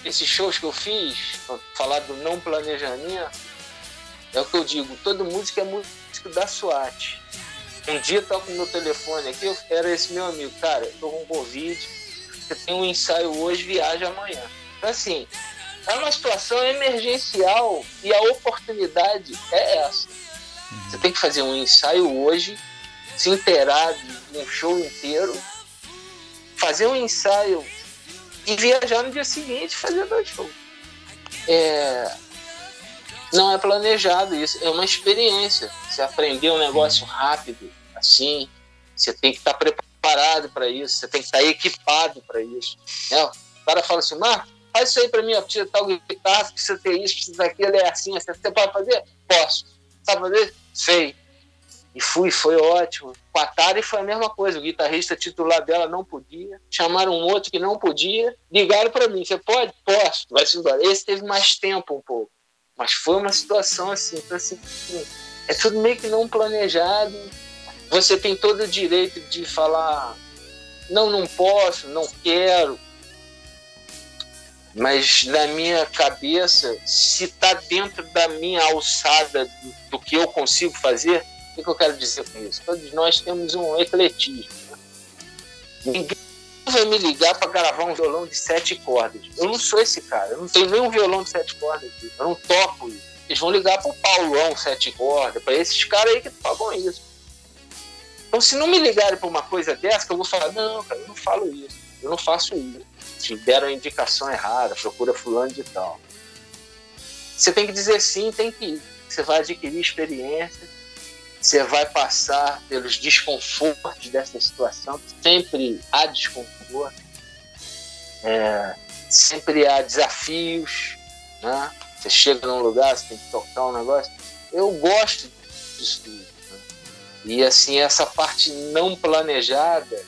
esses shows que eu fiz, falar do não planejamento, é o que eu digo, toda música é música da SWAT. Um dia toco no meu telefone aqui, era esse meu amigo, cara, eu tô com Covid, você tem um ensaio hoje, viaja amanhã. Então, assim, é uma situação emergencial e a oportunidade é essa. Uhum. Você tem que fazer um ensaio hoje, se inteirar de um show inteiro, fazer um ensaio e viajar no dia seguinte fazer dois shows. É, não é planejado isso, é uma experiência. Você aprender um negócio rápido, assim, você tem que estar preparado para isso, você tem que estar equipado para isso. Né? O cara fala assim, Marco, faz isso aí para mim, precisa tal guitarra, precisa ter isso, precisa daquilo, é assim, assim, você pode fazer? Posso. Sabe fazer? Sei. E fui, foi ótimo. Com a Tari foi a mesma coisa. O guitarrista titular dela não podia. Chamaram um outro que não podia. Ligaram para mim: Você pode? Posso. Vai-se embora. Esse teve mais tempo um pouco. Mas foi uma situação assim, então, assim, é tudo meio que não planejado. Você tem todo o direito de falar, não, não posso, não quero. Mas na minha cabeça, se está dentro da minha alçada do, do, que eu consigo fazer, o que eu quero dizer com isso? Todos nós temos um ecletismo. Né? Ninguém vai me ligar para gravar um violão de sete cordas. Eu não sou esse cara. Eu não tenho nenhum violão de sete cordas. Aqui. Eu não toco isso. Eles vão ligar para o Paulão sete cordas, para esses caras aí que tocam isso. Então, se não me ligarem para uma coisa dessa, eu vou falar: não, cara, eu não falo isso. Eu não faço isso. Se deram a indicação errada, procura fulano de tal. Você tem que dizer sim, tem que ir. Você vai adquirir experiência você vai passar pelos desconfortos dessa situação. Sempre há desconforto, é, sempre há desafios. Né? Você chega num lugar, você tem que tocar um negócio. Eu gosto disso tudo. Né? E assim, essa parte não planejada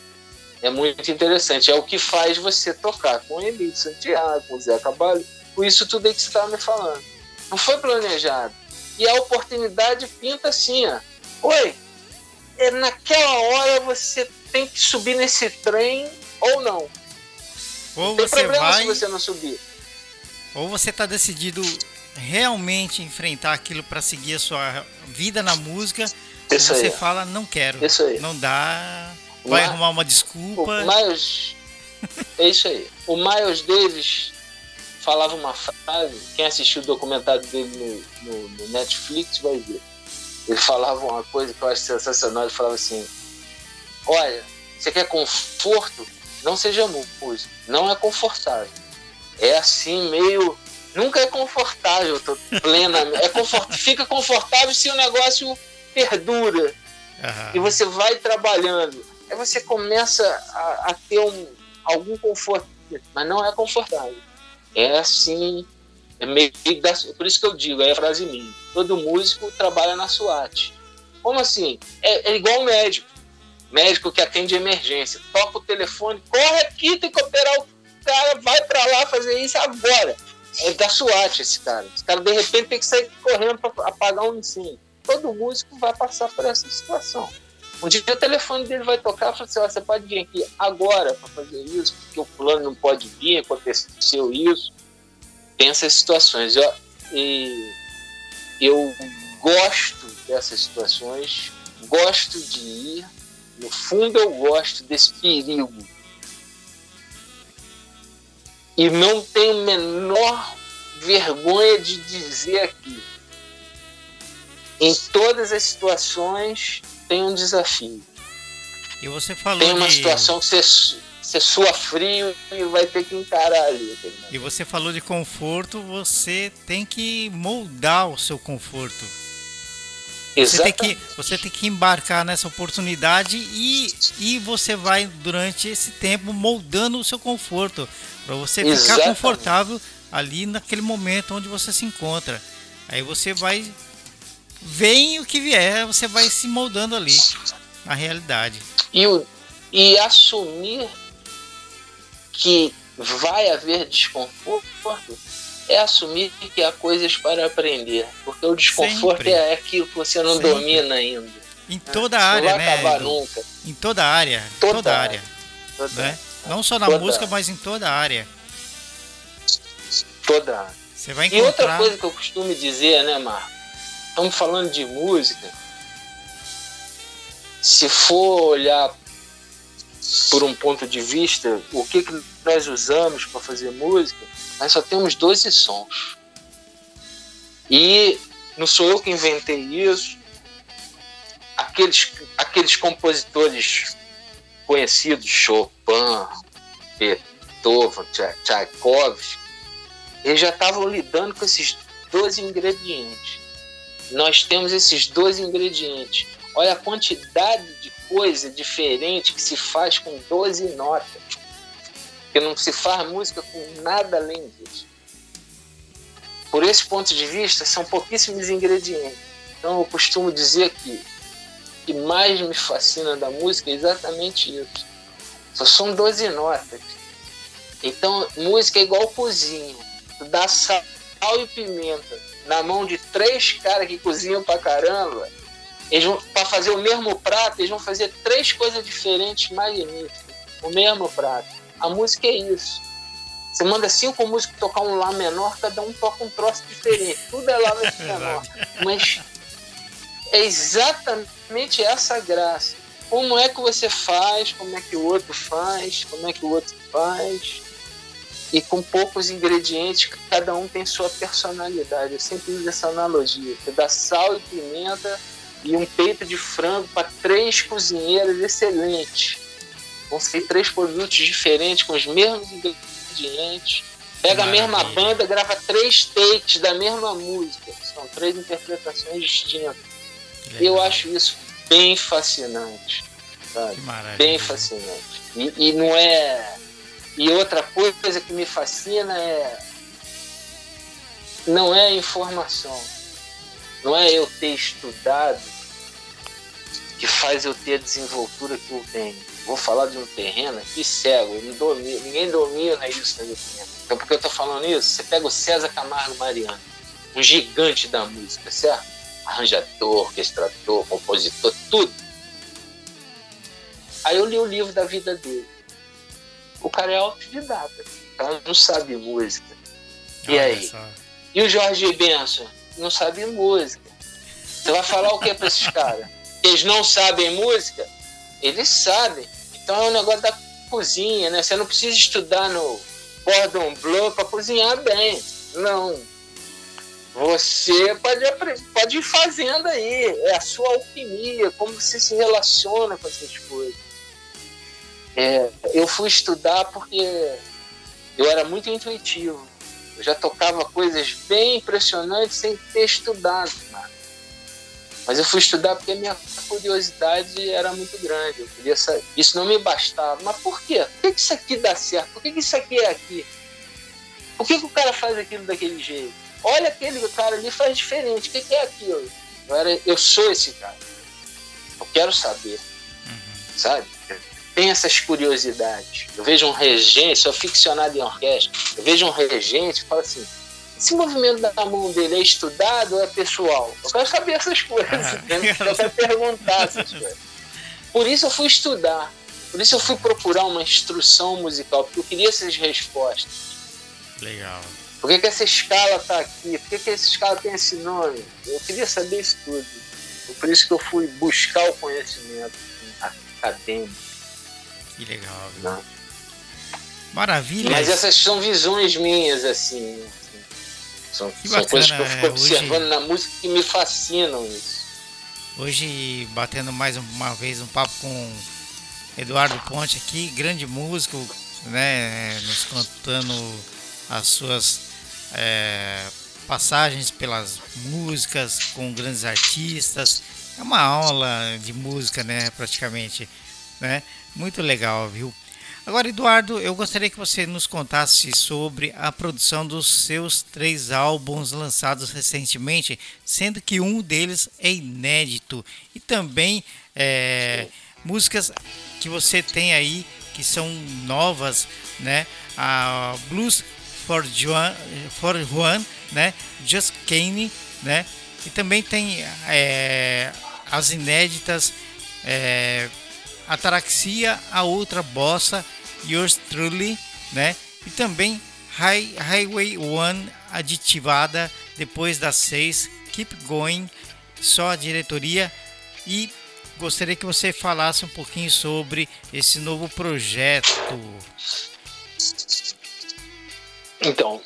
é muito interessante. É o que faz você tocar com o Emílio Santiago, com o Zé Cabalho, com isso tudo aí que você estava me falando. Não foi planejado. E a oportunidade pinta assim, ó Oi, é, naquela hora você tem que subir nesse trem ou não. Ou não tem você problema vai, se você não subir. Ou você está decidido realmente enfrentar aquilo para seguir a sua vida na música. Isso você aí. fala, não quero. Isso aí. Não dá. Vai Mas- arrumar uma desculpa. O Miles. [laughs] é isso aí. O Miles Davis falava uma frase, quem assistiu o documentário dele no, no- no Netflix vai ver. Ele falava uma coisa que eu acho sensacional, ele falava assim, olha, você quer conforto? Não seja músico. Não é confortável. É assim, meio. Nunca é confortável, tô plenamente. É confort... Fica confortável se o negócio perdura Aham. e você vai trabalhando. Aí você começa a, a ter um, algum conforto, mas não é confortável. É assim, é meio da, por isso que eu digo, é a frase minha. Todo músico trabalha na SWAT. Como assim? É, é igual médico. Médico que atende emergência. Toca o telefone, corre aqui, tem que operar o cara, vai pra lá fazer isso agora. É da SWAT esse cara. Esse cara de repente tem que sair correndo para apagar um incêndio. Todo músico vai passar por essa situação. Um dia o telefone dele vai tocar e fala assim: você pode vir aqui agora para fazer isso, porque o plano não pode vir, aconteceu isso. Tem essas situações. Eu, e eu gosto dessas situações, gosto de ir. No fundo, eu gosto desse perigo. E não tenho menor vergonha de dizer aqui. Em todas as situações tem um desafio. E você falou Tem uma de... situação que você, você sua frio e vai ter que encarar ali. E você falou de conforto, você tem que moldar o seu conforto. Você tem, que, você tem que embarcar nessa oportunidade e, e você vai, durante esse tempo, moldando o seu conforto. Para você ficar Exatamente. confortável ali naquele momento onde você se encontra. Aí você vai. Vem o que vier, você vai se moldando ali na realidade. E, o- e assumir que vai haver desconforto é assumir que há coisas para aprender. Porque o desconforto Sempre. é aquilo que você não Sempre. domina ainda. Em toda a não área, vai né? acabar Edu? nunca. Em toda a área. Toda Toda, a área. área. Toda, Né? Não só na Toda música, área. mas em toda a área. toda. Você vai E outra encontrar. coisa que eu costumo dizer, né, Marco? Estamos falando de música. Se for olhar por um ponto de vista, o que, que nós usamos para fazer música, nós só temos 12 sons. E não sou eu que inventei isso. Aqueles, aqueles compositores conhecidos, Chopin, Beethoven, Tchai- Tchaikovsky, eles já estavam lidando com esses 12 ingredientes. Nós temos esses 12 ingredientes. Olha a quantidade de coisa diferente que se faz com 12 notas. Porque não se faz música com nada além disso. Por esse ponto de vista, são pouquíssimos ingredientes. Então eu costumo dizer que que mais me fascina da música é exatamente isso. Só são 12 notas. Então, música é igual cozinha. Tu dá sal e pimenta na mão de três caras que cozinham pra caramba, eles pra fazer o mesmo prato, eles vão fazer três coisas diferentes magníficas. O mesmo prato. A música é isso. Você manda cinco músicos tocar um Lá menor, cada um toca um troço diferente. Tudo é Lá [laughs] menor. Mas é exatamente essa graça. Como é que você faz, como é que o outro faz, como é que o outro faz. E com poucos ingredientes, cada um tem sua personalidade. Eu sempre uso essa analogia. Você dá sal e pimenta e um peito de frango para três cozinheiras excelentes. Vão ser três produtos diferentes, com os mesmos ingredientes. Pega Maravilha. a mesma banda, grava três takes da mesma música. São três interpretações distintas. Eu acho isso bem fascinante. Sabe? Bem fascinante. E, e não é. E outra coisa que me fascina é. Não é a informação. Não é eu ter estudado que faz eu ter a desenvoltura que eu tenho. Vou falar de um terreno aqui cego, domino, ninguém domina isso na minha opinião. Então, por que eu estou falando isso? Você pega o César Camargo Mariano, um gigante da música, certo? Arranjador, orquestrador, compositor, tudo. Aí eu li o livro da vida dele. O cara é autodidata, o cara não sabe música. E aí? E o Jorge Benson? Não sabe música. Você vai falar o que para esses caras? Eles não sabem música, eles sabem. Então é um negócio da cozinha, né? Você não precisa estudar no Cordon Bleu para cozinhar bem. Não. Você pode, pode ir fazendo aí. É a sua alquimia, como você se relaciona com essas coisas. É, eu fui estudar porque eu era muito intuitivo. Eu já tocava coisas bem impressionantes sem ter estudado. Mas eu fui estudar porque a minha curiosidade era muito grande. Eu queria saber. Isso não me bastava. Mas por quê? Por que isso aqui dá certo? Por que isso aqui é aqui? Por que, que o cara faz aquilo daquele jeito? Olha aquele cara ali faz diferente. O que, que é aquilo? Eu, era, eu sou esse cara. Eu quero saber. Uhum. Sabe? Tem essas curiosidades. Eu vejo um regente, sou ficcionado em orquestra. Eu vejo um regente e falo assim: esse movimento da mão dele é estudado ou é pessoal? Eu quero saber essas coisas, ah, [laughs] eu quero perguntar essas coisas. Por isso eu fui estudar, por isso eu fui procurar uma instrução musical, porque eu queria essas respostas. Legal. Por que, que essa escala está aqui? Por que, que essa escala tem esse nome? Eu queria saber isso tudo. Por isso que eu fui buscar o conhecimento acadêmico. Que legal. Não. Maravilha. Mas essas são visões minhas, assim. São, são coisas que eu fico observando hoje, na música que me fascinam isso. Hoje, batendo mais uma vez um papo com Eduardo Ponte aqui, grande músico, né, nos contando as suas é, passagens pelas músicas com grandes artistas. É uma aula de música, né, praticamente, né? Muito legal, viu? Agora, Eduardo, eu gostaria que você nos contasse sobre a produção dos seus três álbuns lançados recentemente, sendo que um deles é inédito e também é, músicas que você tem aí que são novas, né? A Blues for Juan, for Juan né? Just Kane, né? E também tem é, as inéditas é, Ataraxia, a outra bossa Yours Truly, né? E também High, Highway One aditivada depois das seis, Keep Going, só a diretoria e gostaria que você falasse um pouquinho sobre esse novo projeto. Então,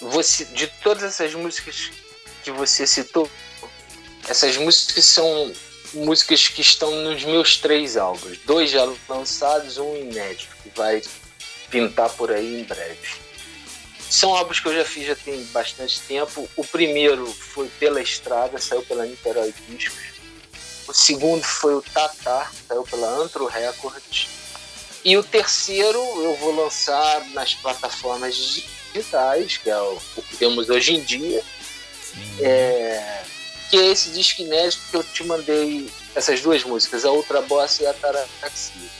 você, de todas essas músicas que você citou, essas músicas são músicas que estão nos meus três álbuns. Dois já lançados, um inédito, que vai pintar por aí em breve. São álbuns que eu já fiz já tem bastante tempo. O primeiro foi Pela Estrada, saiu pela Niterói Discos. O segundo foi o Tatar, saiu pela Antro Records. E o terceiro eu vou lançar nas plataformas digitais, que é o, que temos hoje em dia. É, que é esse disco inédito que eu te mandei essas duas músicas, a Ultra Boss e a Taraxia.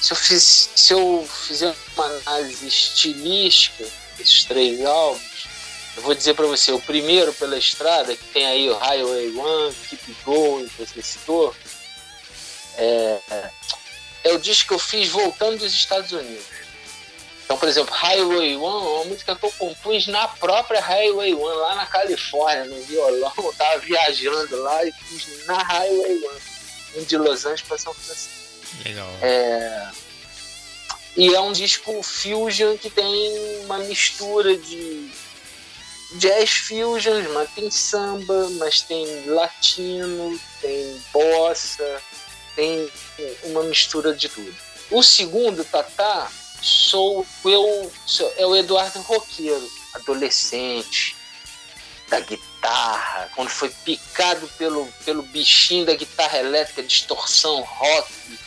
Se eu, se eu fizer uma análise estilística desses três álbuns, eu vou dizer para você, o primeiro pela estrada, que tem aí o Highway One, Keep Going, que você citou, é, é o disco que eu fiz voltando dos Estados Unidos. Então, por exemplo, Highway One é uma música que eu compus na própria Highway One, lá na Califórnia, no violão. Eu tava viajando lá e fiz na Highway One, de Los Angeles para São Francisco. Legal. É... E é um disco fusion que tem uma mistura de jazz fusion, mas tem samba, mas tem latino, tem bossa, tem uma mistura de tudo. O segundo, Tatá, sou eu, sou, é o Eduardo Roqueiro, adolescente, da guitarra, quando foi picado pelo, pelo bichinho da guitarra elétrica, distorção, rock,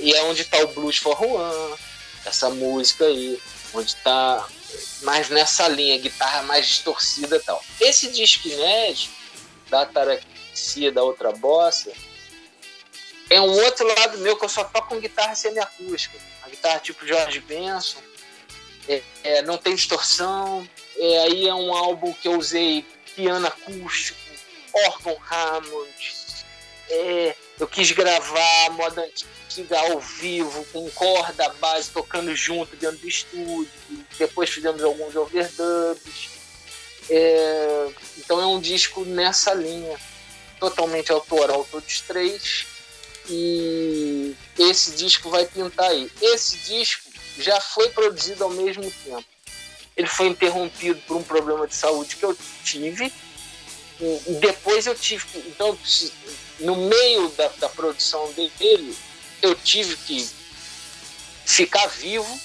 e é onde está o Blues for Juan, essa música aí, onde está mais nessa linha, guitarra mais distorcida e tal. Esse disco inédito, da Ataraxia, da outra bossa, é um outro lado meu que eu só toco com guitarra semiacústica. Guitarra tipo George Benson, é, é, não tem distorção. É, aí é um álbum que eu usei piano acústico, órgão Hammond, é, eu quis gravar moda antiga ao vivo, com corda base tocando junto dentro do estúdio. Depois fizemos alguns overdubs. É, então é um disco nessa linha, totalmente autoral, todos três. E esse disco vai pintar aí. Esse disco já foi produzido ao mesmo tempo. Ele foi interrompido por um problema de saúde que eu tive. E depois eu tive. Então, no meio da, da produção dele, eu tive que ficar vivo,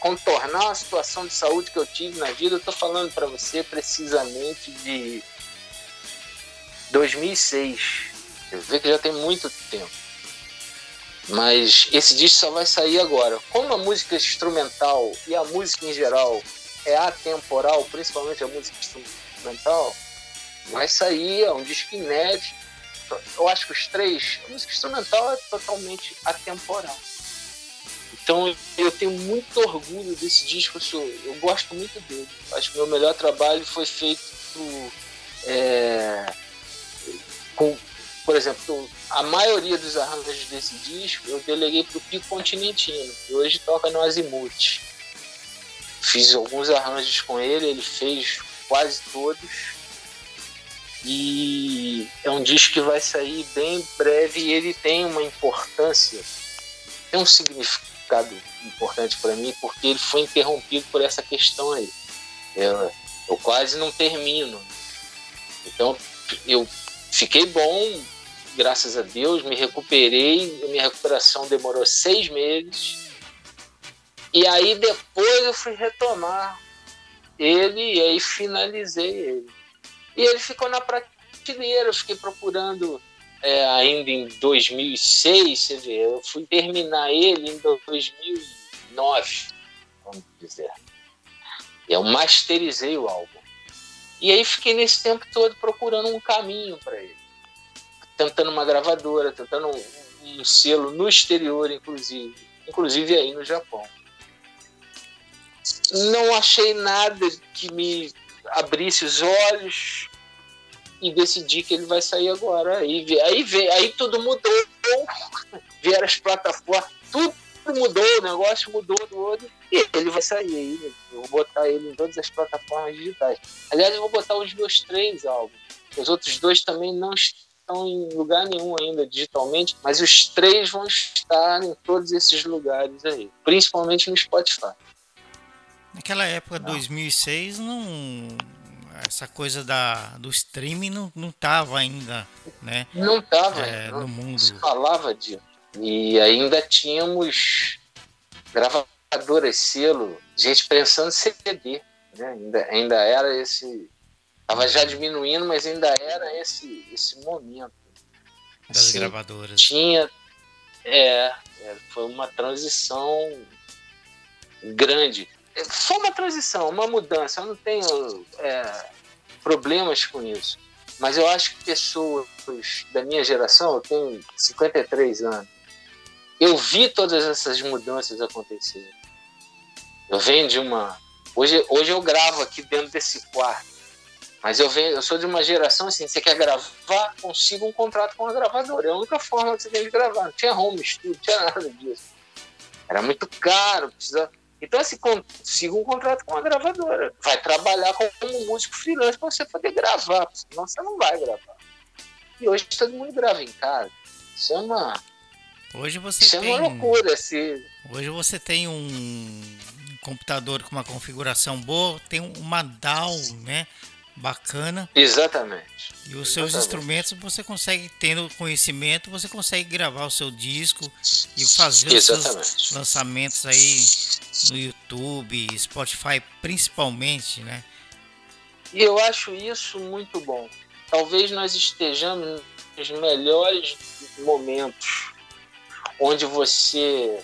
contornar a situação de saúde que eu tive na vida. Eu estou falando para você precisamente de 2006. Eu vejo que já tem muito tempo. Mas esse disco só vai sair agora. Como a música instrumental e a música em geral é atemporal, principalmente a música instrumental, vai sair, é um disco inédito eu acho que os três, a música instrumental é totalmente atemporal. Então eu tenho muito orgulho desse disco, eu, gosto muito dele. Acho que meu melhor trabalho foi feito é, com, por exemplo, a maioria dos arranjos desse disco eu deleguei para o Pico Continentino, que hoje toca no Azimuth. Fiz alguns arranjos com ele, ele fez quase todos e é um disco que vai sair bem breve e ele tem uma importância, tem um significado importante para mim, porque ele foi interrompido por essa questão aí. Eu, eu quase não termino. Então eu fiquei bom, graças a Deus, me recuperei. Minha recuperação demorou seis meses. E aí depois eu fui retomar ele e aí finalizei ele. E ele ficou na prateleira, eu fiquei procurando é, ainda em 2006, você vê, eu fui terminar ele em 2009, vamos dizer. Eu masterizei o álbum. E aí fiquei nesse tempo todo procurando um caminho para ele. Tentando uma gravadora, tentando um, um selo no exterior, inclusive. Inclusive aí no Japão. Não achei nada que me abrisse os olhos e decidi que ele vai sair agora. Aí, aí, aí tudo mudou, vieram as plataformas, tudo mudou, o negócio mudou do outro, e ele vai sair aí. Eu vou botar ele em todas as plataformas digitais. Aliás, eu vou botar os meus três álbuns. Os outros dois também não estão em lugar nenhum ainda digitalmente, mas os três vão estar em todos esses lugares aí, principalmente no Spotify. Naquela época, não. 2006, não essa coisa da, do streaming não, não tava ainda, né? Não tava é, no mundo. Se falava disso. E ainda tínhamos gravadoras, selo, gente pensando em CD, né? Ainda, ainda era esse... Tava já diminuindo, mas ainda era esse, esse momento. Das assim, gravadoras. Tinha... É, é, foi uma transição grande foi uma transição, uma mudança. Eu não tenho é, problemas com isso. Mas eu acho que pessoas da minha geração, eu tenho 53 anos, eu vi todas essas mudanças acontecerem. Eu venho de uma. Hoje, hoje eu gravo aqui dentro desse quarto. Mas eu venho, eu sou de uma geração assim, você quer gravar, consiga um contrato com uma gravadora. É a única forma que você tem de gravar. Não tinha home studio, não tinha nada disso. Era muito caro, precisa. Então, assim, consiga um contrato com uma gravadora. Vai trabalhar como músico freelance para você poder gravar, senão você não vai gravar. E hoje todo mundo grava em casa. Isso é uma. Hoje você Isso tem... é uma loucura. Se... Hoje você tem um computador com uma configuração boa, tem uma DAW, né? Bacana. Exatamente. E os seus Exatamente. instrumentos você consegue, tendo conhecimento, você consegue gravar o seu disco e fazer os seus lançamentos aí no YouTube, Spotify principalmente, né? E eu acho isso muito bom. Talvez nós estejamos nos melhores momentos onde você.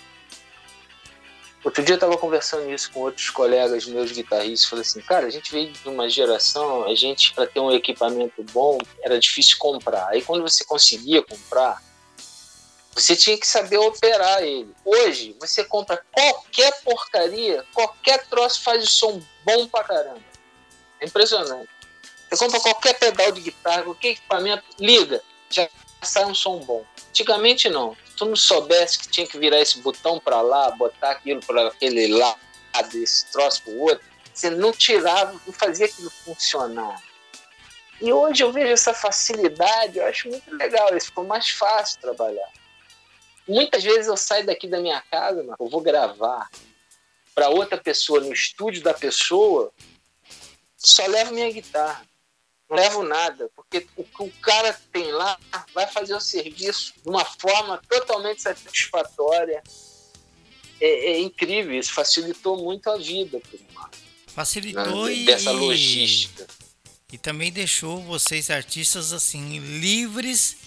Outro dia eu estava conversando isso com outros colegas meus guitarristas. Falei assim, cara, a gente veio de uma geração, a gente, para ter um equipamento bom, era difícil comprar. Aí quando você conseguia comprar, você tinha que saber operar ele. Hoje, você compra qualquer porcaria, qualquer troço faz o som bom pra caramba. É impressionante. Você compra qualquer pedal de guitarra, qualquer equipamento, liga, já sai um som bom. Antigamente não. Tu não soubesse que tinha que virar esse botão para lá, botar aquilo para aquele lado, esse troço para o outro, você não tirava, não fazia aquilo funcionar. E hoje eu vejo essa facilidade, eu acho muito legal, isso ficou mais fácil trabalhar. Muitas vezes eu saio daqui da minha casa, eu vou gravar para outra pessoa no estúdio da pessoa, só levo minha guitarra. Não levo nada, porque o que o cara tem lá vai fazer o serviço de uma forma totalmente satisfatória. É, é incrível, isso facilitou muito a vida Marco, Facilitou né, e, dessa logística. e também deixou vocês artistas assim livres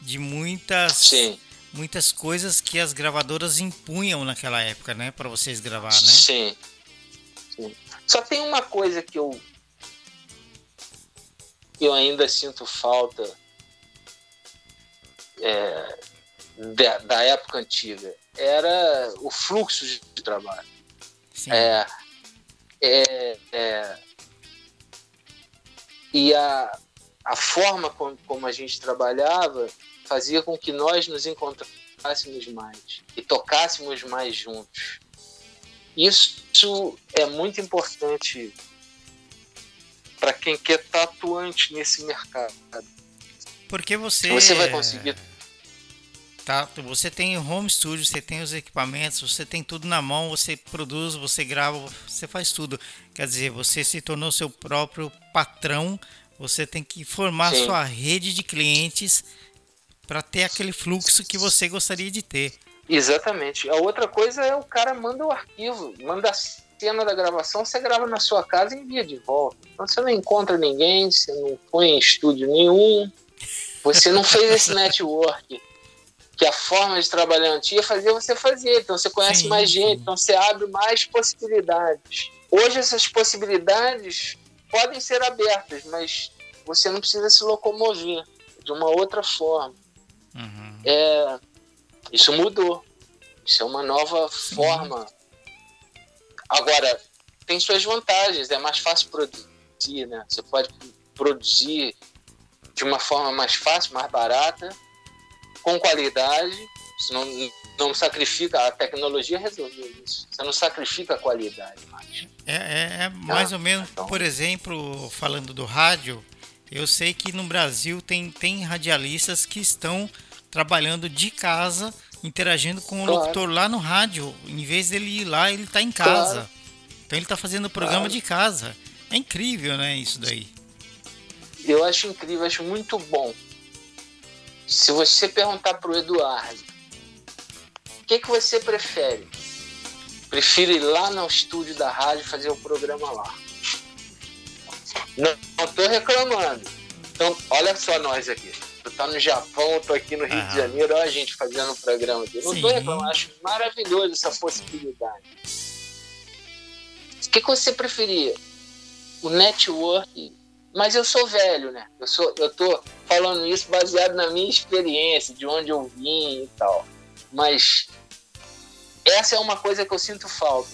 de muitas Sim, muitas coisas que as gravadoras impunham naquela época, né, para vocês gravar, né? sim, sim. Só tem uma coisa que eu eu ainda sinto falta é, da, da época antiga era o fluxo de trabalho. É, é, é, e a, a forma como, como a gente trabalhava fazia com que nós nos encontrássemos mais e tocássemos mais juntos. Isso é muito importante para quem quer estar atuante nesse mercado. Porque você Você vai conseguir. tá, você tem o home studio, você tem os equipamentos, você tem tudo na mão, você produz, você grava, você faz tudo. Quer dizer, você se tornou seu próprio patrão, você tem que formar Sim. sua rede de clientes para ter aquele fluxo que você gostaria de ter. Exatamente. A outra coisa é o cara manda o arquivo, manda a cena da gravação, você grava na sua casa e envia de volta. Então você não encontra ninguém, você não põe em estúdio nenhum, você não fez esse [laughs] network que a forma de trabalhar antiga fazia você fazer. Então você conhece Sim, mais sim. gente, então você abre mais possibilidades. Hoje essas possibilidades podem ser abertas, mas você não precisa se locomover de uma outra forma. Uhum. É, isso mudou. Isso é uma nova forma. Agora, tem suas vantagens, é mais fácil produzir, né? Você pode produzir de uma forma mais fácil, mais barata, com qualidade. Você não, não sacrifica, a tecnologia resolveu isso. Você não sacrifica a qualidade mais. É, é- é mais Ah, ou menos, então. por exemplo, falando do rádio, eu sei que no Brasil tem, tem radialistas que estão trabalhando de casa, interagindo com o Claro. locutor lá no rádio. Em vez dele ir lá, ele está em casa. Claro. Então ele está fazendo o programa Claro. de casa. É incrível, né, isso daí. Eu acho incrível, acho muito bom. Se você perguntar pro Eduardo, o que, que você prefere? Prefiro ir lá no estúdio da rádio fazer o programa lá. Não, não tô reclamando. Então, olha só nós aqui. Tu tá no Japão, tô aqui no Rio Aham. de Janeiro, olha a gente fazendo o programa aqui. Não tô Sim. reclamando, acho maravilhoso essa possibilidade. O que, que você preferia? O network Mas eu sou velho, né? Eu, sou, eu tô falando isso baseado na minha experiência, de onde eu vim e tal. Mas essa é uma coisa que eu sinto falta.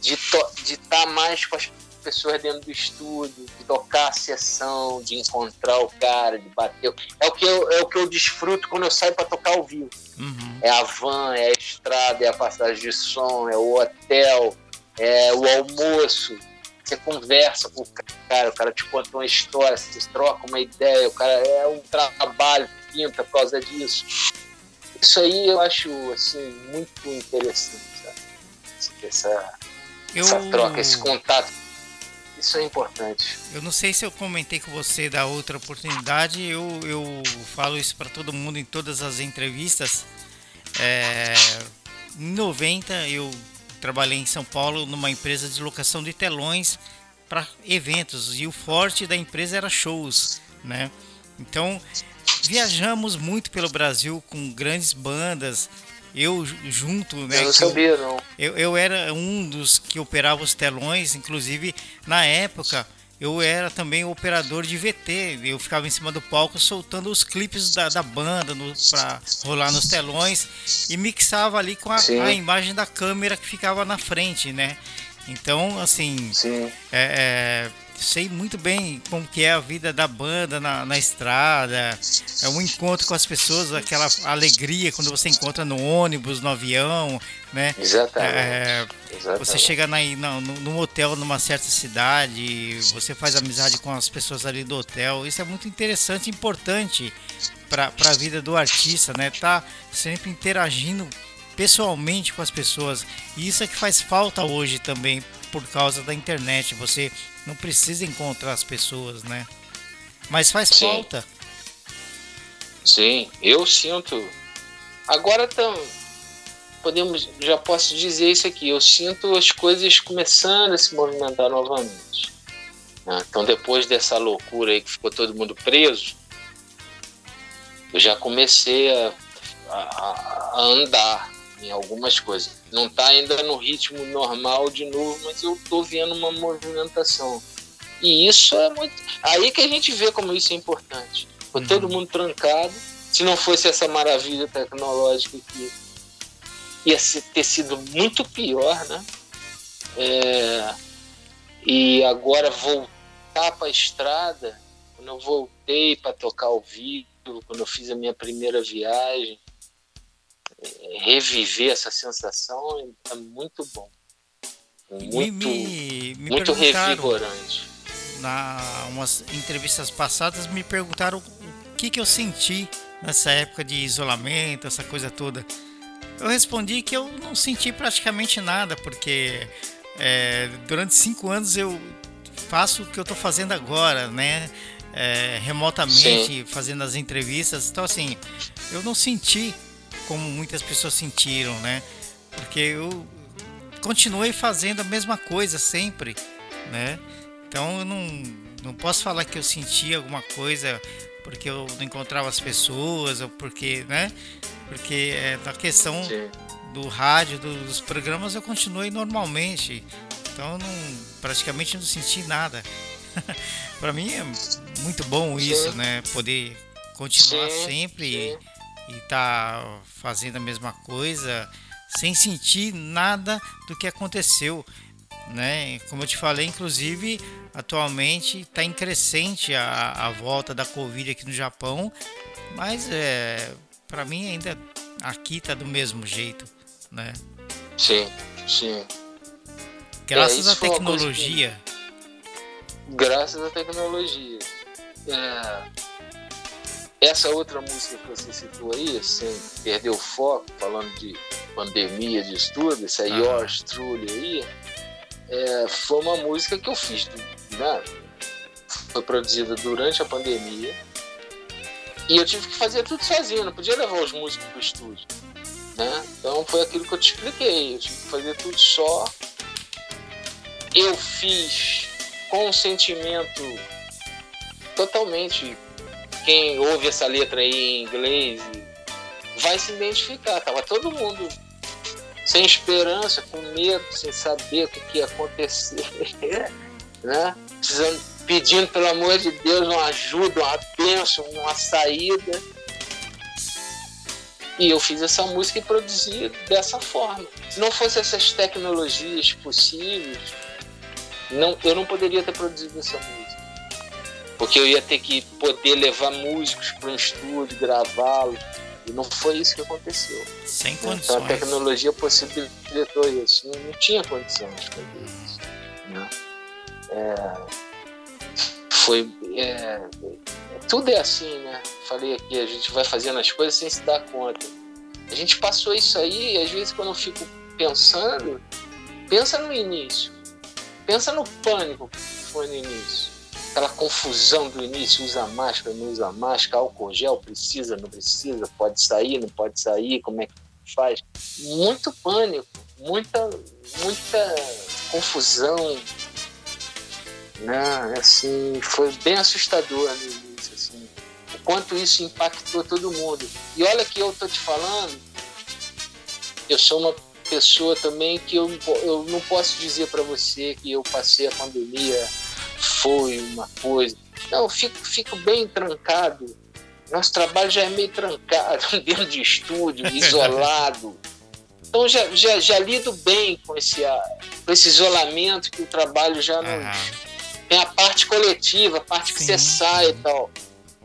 De estar de tá mais com as pessoas dentro do estúdio, de tocar a sessão, de encontrar o cara, de bater. É o que eu, é o que eu desfruto quando eu saio para tocar ao vivo. Uhum. É a van, é a estrada, é a passagem de som, é o hotel, é o almoço. Você conversa com o cara, o cara te conta uma história, você troca uma ideia, o cara é um trabalho, pinta por causa disso. Isso aí eu acho assim, muito interessante, sabe? Essa, eu... essa troca, esse contato isso é importante. Eu não sei se eu comentei com você da outra oportunidade, eu, eu falo isso para todo mundo em todas as entrevistas. É, em 90 eu trabalhei em São Paulo numa empresa de locação de telões para eventos e o forte da empresa era shows, né? Então viajamos muito pelo Brasil com grandes bandas, eu junto, né? Eu não sabia, não. Eu, eu era um dos que operava os telões, inclusive na época eu era também operador de VT. Eu ficava em cima do palco soltando os clipes da, da banda para rolar nos telões e mixava ali com a, a, imagem da câmera que ficava na frente, né? Então, assim, é, é, sei muito bem como que é a vida da banda na, na estrada, é um encontro com as pessoas, aquela alegria quando você encontra no ônibus, no avião, né? Exatamente. É, Exatamente. Você chega na, no, num hotel numa certa cidade, você faz amizade com as pessoas ali do hotel, isso é muito interessante e importante para a vida do artista, né? Tá sempre interagindo pessoalmente com as pessoas. E isso é que faz falta hoje também por causa da internet. Você não precisa encontrar as pessoas, né? Mas faz Sim. falta. Sim, eu sinto. Agora tam, podemos, já posso dizer isso aqui. Eu sinto as coisas começando a se movimentar novamente. Né? Então, depois dessa loucura aí que ficou todo mundo preso, eu já comecei a, a, a andar em algumas coisas. Não está ainda no ritmo normal de novo, mas eu estou vendo uma movimentação. E isso é muito. Aí que a gente vê como isso é importante. Com uhum. todo mundo trancado, se não fosse essa maravilha tecnológica que ia ter sido muito pior, né? É... E agora voltar para a estrada, quando eu voltei para tocar ao vivo, quando eu fiz a minha primeira viagem, reviver essa sensação é muito bom. Muito, me, me muito revigorante. Na umas entrevistas passadas me perguntaram o que, que eu senti nessa época de isolamento, essa coisa toda. Eu respondi que eu não senti praticamente nada, porque é, durante cinco anos eu faço o que eu estou fazendo agora, né? É, remotamente, Sim. fazendo as entrevistas. Então, assim, eu não senti como muitas pessoas sentiram, né? Porque eu continuei fazendo a mesma coisa sempre, né? Então eu não, não posso falar que eu senti alguma coisa porque eu não encontrava as pessoas ou porque, né? Porque é, na questão Sim. do rádio, dos programas, eu continuei normalmente. Então não, praticamente não senti nada. [laughs] Para mim é muito bom isso, Sim. né? Poder continuar Sim. sempre e tá fazendo a mesma coisa sem sentir nada do que aconteceu, né? Como eu te falei, inclusive atualmente está em crescente a, a volta da Covid aqui no Japão, mas é para mim ainda aqui tá do mesmo jeito, né? Sim, sim. Graças é, à tecnologia. Que... Graças à tecnologia. É essa outra música que você citou aí, sem perder o foco, falando de pandemia, de estudo, essa ah. Yours Truly aí, é, foi uma música que eu fiz, né? Foi produzida durante a pandemia. E eu tive que fazer tudo sozinho, não podia levar os músicos para o estúdio. Né? Então foi aquilo que eu te expliquei, eu tive que fazer tudo só. Eu fiz com um sentimento totalmente quem ouve essa letra aí em inglês vai se identificar. Tava todo mundo sem esperança, com medo, sem saber o que, que ia acontecer, [laughs] né? Precisando pedindo, pelo amor de Deus, uma ajuda, uma bênção, uma saída. E eu fiz essa música e produzi dessa forma. Se não fosse essas tecnologias possíveis, não, eu não poderia ter produzido essa música. Porque eu ia ter que poder levar músicos para um estúdio, gravá-los. E não foi isso que aconteceu. Sem condições. Então a tecnologia possibilitou isso. Não, não tinha condição de fazer isso. Né? É, foi. É, tudo é assim, né? Falei aqui, a gente vai fazendo as coisas sem se dar conta. A gente passou isso aí, e às vezes quando eu fico pensando, pensa no início. Pensa no pânico que foi no início. Aquela confusão do início, usa máscara, não usa máscara, álcool gel, precisa, não precisa, pode sair, não pode sair, como é que faz? Muito pânico, muita, muita confusão, né? Assim, foi bem assustador no início, assim, o quanto isso impactou todo mundo. E olha que eu tô te falando, eu sou uma pessoa também que eu, eu não posso dizer para você que eu passei a pandemia foi uma coisa. Não, fico, fico bem trancado. Nosso trabalho já é meio trancado, [laughs] dentro de estúdio, isolado. Então já, já, já lido bem com esse, com esse isolamento que o trabalho já não. Uhum. Tem a parte coletiva, a parte que sim, você sai e tal.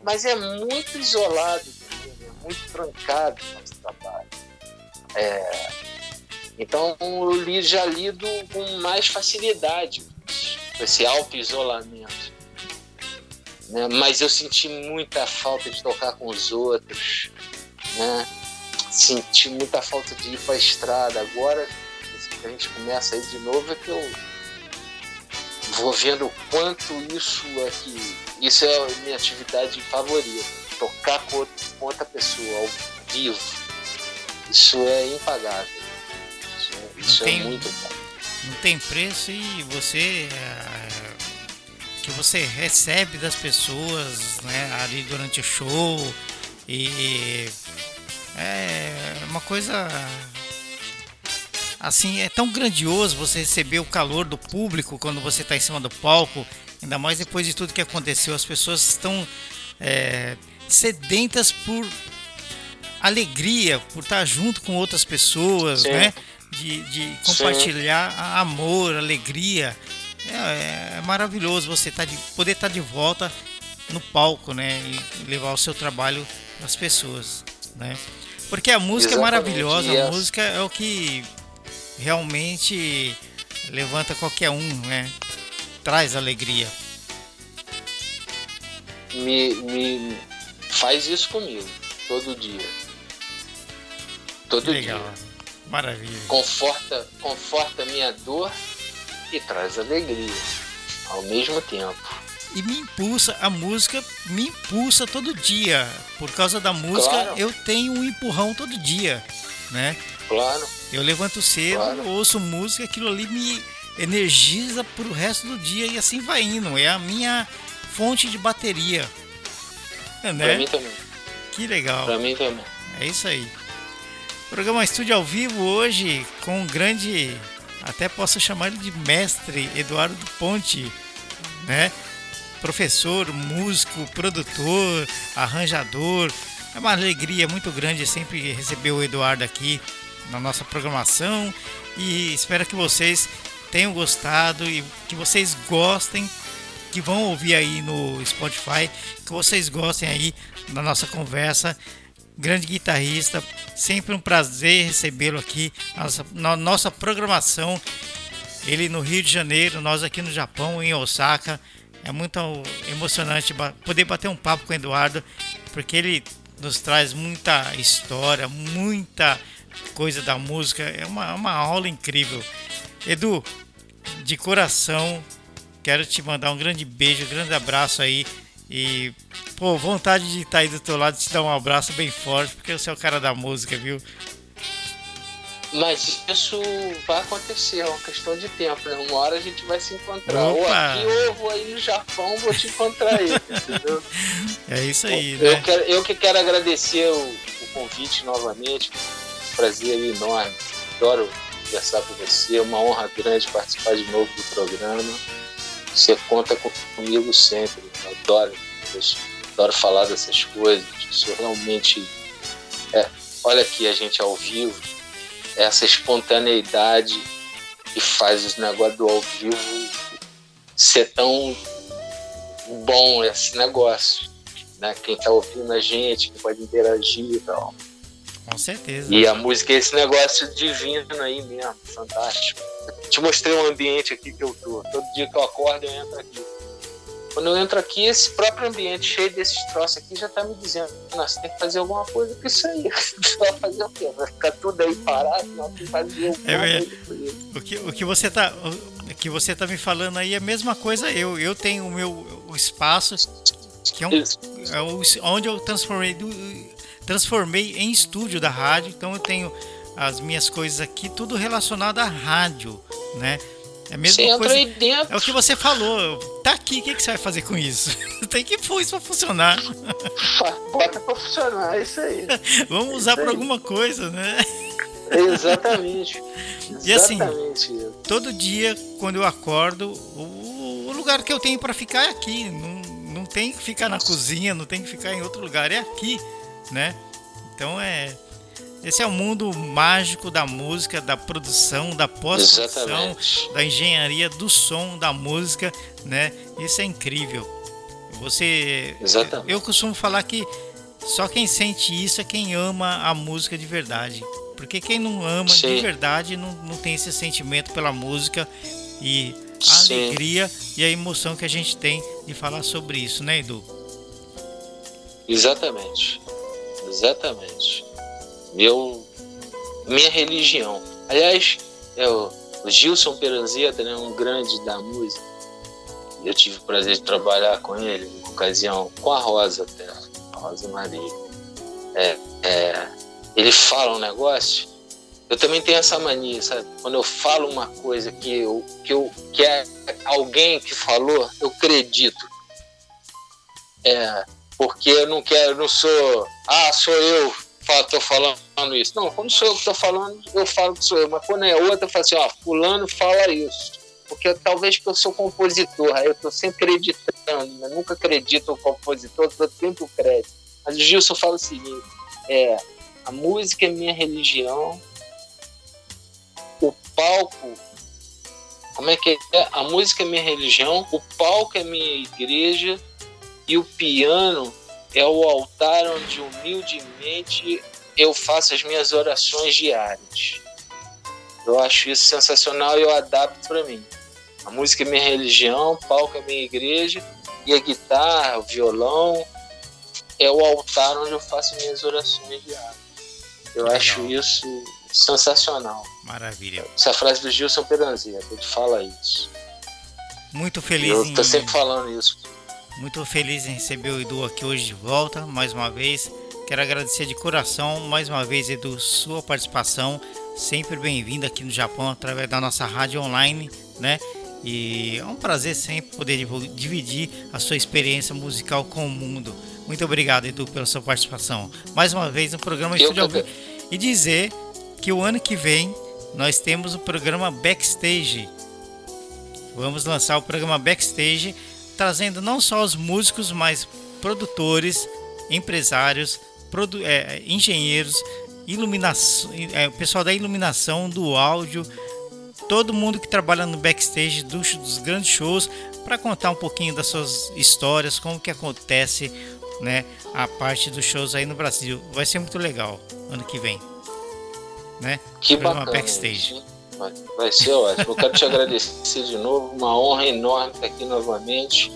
Mas é muito isolado, é muito trancado o nosso trabalho. É, então eu já lido com mais facilidade esse auto-isolamento. Né? Mas eu senti muita falta de tocar com os outros. Né? Senti muita falta de ir para a estrada. Agora que a gente começa aí de novo é que eu vou vendo o quanto isso é que. Isso é a minha atividade favorita. Tocar com outra pessoa ao vivo. Isso é impagável. Isso é, isso é muito bom não tem preço e você é, que você recebe das pessoas né, ali durante o show. E é uma coisa assim é tão grandioso você receber o calor do público quando você está em cima do palco. Ainda mais depois de tudo que aconteceu. As pessoas estão é, sedentas por alegria por estar junto com outras pessoas Sim. né de, de compartilhar Sim. amor, alegria. É, é, maravilhoso você tá de, poder estar tá de volta no palco, né? E levar o seu trabalho às pessoas, né? Porque a música Exatamente, é maravilhosa, yes. a música é o que realmente levanta qualquer um, né? Traz alegria. Me, me faz isso comigo, todo dia. Todo Legal. dia. Maravilha. Conforta, conforta minha dor e traz alegria ao mesmo tempo. E me impulsa, a música me impulsa todo dia. Por causa da música, claro. eu tenho um empurrão todo dia, né? Claro. Eu levanto cedo, claro. ouço música, aquilo ali me energiza pro resto do dia e assim vai indo. É a minha fonte de bateria. Né? Pra mim também. Que legal. Pra mim também. É isso aí. Programa Estúdio ao Vivo hoje com um grande, até posso chamar ele de mestre, Eduardo Ponte, né? Professor, músico, produtor, arranjador. É uma alegria muito grande sempre receber o Eduardo aqui na nossa programação e espero que vocês tenham gostado e que vocês gostem, que vão ouvir aí no Spotify, que vocês gostem aí da nossa conversa grande guitarrista. Sempre um prazer recebê-lo aqui nossa, na nossa programação. Ele no Rio de Janeiro, nós aqui no Japão, em Osaka. É muito emocionante poder bater um papo com o Eduardo, porque ele nos traz muita história, muita coisa da música. É uma, uma aula incrível. Edu, de coração, quero te mandar um grande beijo, um grande abraço aí e, pô, vontade de estar aí do teu lado, te dar um abraço bem forte, porque você é o cara da música, viu? Mas isso vai acontecer, é uma questão de tempo, né? Uma hora a gente vai se encontrar. Opa. Ou aqui ou eu vou aí no Japão, vou te encontrar aí, [laughs] entendeu? É isso aí, eu, né? Eu, quero, eu que quero agradecer o, o convite novamente, prazer enorme. Adoro conversar com você, é uma honra grande participar de novo do programa. Você conta comigo sempre. Eu adoro, eu adoro falar dessas coisas. Isso realmente. É, olha aqui a gente ao vivo, essa espontaneidade que faz os negócios do ao vivo ser tão bom esse negócio. Né? Quem está ouvindo a gente, que pode interagir e tal. Com certeza. E a música é esse negócio divino aí mesmo, fantástico. Eu te mostrei um ambiente aqui que eu tô. Todo dia que eu acordo, eu entro aqui. Quando eu entro aqui, esse próprio ambiente cheio desses troços aqui já tá me dizendo: Nossa, tem que fazer alguma coisa com isso aí. [laughs] vai fazer o quê? Vai ficar tudo aí parado? Não, tem que fazer alguma é, coisa o que, o que você tá. O que você tá me falando aí é a mesma coisa eu. Eu tenho o meu o espaço que é, um, é o, onde eu transformei do, transformei em estúdio da rádio. Então eu tenho as minhas coisas aqui, tudo relacionado à rádio, né? É a mesma você coisa. Aí dentro. É o que você falou. Tá aqui, o que, que você vai fazer com isso? [laughs] Tem que pôr isso pra funcionar. Bota pra funcionar, é isso aí. [laughs] Vamos usar para alguma coisa, né? Exatamente. [laughs] E assim, todo dia, quando eu acordo, o, o lugar que eu tenho para ficar é aqui. Não, não tem que ficar na cozinha, não tem que ficar em outro lugar, é aqui, né? Então é esse é o mundo mágico da música, da produção, da pós-produção, da engenharia do som, da música, né? Isso é incrível. Você, Exatamente. eu costumo falar que só quem sente isso é quem ama a música de verdade. Porque quem não ama Sim. de verdade não, não tem esse sentimento pela música e a Sim. alegria e a emoção que a gente tem de falar sobre isso, né, Edu? Exatamente. Exatamente meu, minha religião. Aliás, é o Gilson Peranzeta, né, um grande da música. Eu tive o prazer de trabalhar com ele, em ocasião, com a Rosa até, a Rosa Maria. É, é, ele fala um negócio, eu também tenho essa mania, sabe? Quando eu falo uma coisa que, eu, que, eu, que é alguém que falou, eu acredito. É, porque eu não quero, não sou, ah, sou eu, tô falando isso. Não, quando sou eu que tô falando, eu falo que sou eu. Mas quando é outra, eu falo assim, ó, fulano fala isso. Porque talvez porque eu sou compositor, aí eu tô sempre acreditando, né? nunca acredito no compositor, dou sempre o crédito. Mas o Gilson fala o seguinte, é, a música é minha religião, o palco, como é que é? A música é minha religião, o palco é minha igreja e o piano é o altar onde humildemente eu faço as minhas orações diárias. Eu acho isso sensacional e eu adapto para mim. A música é minha religião, o palco é minha igreja e a guitarra, o violão é o altar onde eu faço minhas orações diárias. Eu Legal. acho isso sensacional. Maravilha. Essa frase do Gilson Peranzetta, ele fala isso. Muito feliz. Eu estou em... sempre falando isso. Muito feliz em receber o Edu aqui hoje de volta, mais uma vez. Quero agradecer de coração, mais uma vez, Edu, sua participação. Sempre bem-vindo aqui no Japão, através da nossa rádio online, né? E é um prazer sempre poder dividir a sua experiência musical com o mundo. Muito obrigado, Edu, pela sua participação. Mais uma vez no programa Estúdio ao Vivo. E dizer que o ano que vem nós temos o programa Backstage. Vamos lançar o programa Backstage trazendo não só os músicos, mas produtores, empresários, produ é, engenheiros, iluminação, é, o pessoal da iluminação, do áudio, todo mundo que trabalha no backstage dos, dos grandes shows para contar um pouquinho das suas histórias, como que acontece, né, a parte dos shows aí no Brasil. Vai ser muito legal ano que vem, né? Que bacana. Backstage. Vai, vai ser ótimo. Eu quero te agradecer de novo. Uma honra enorme estar aqui novamente.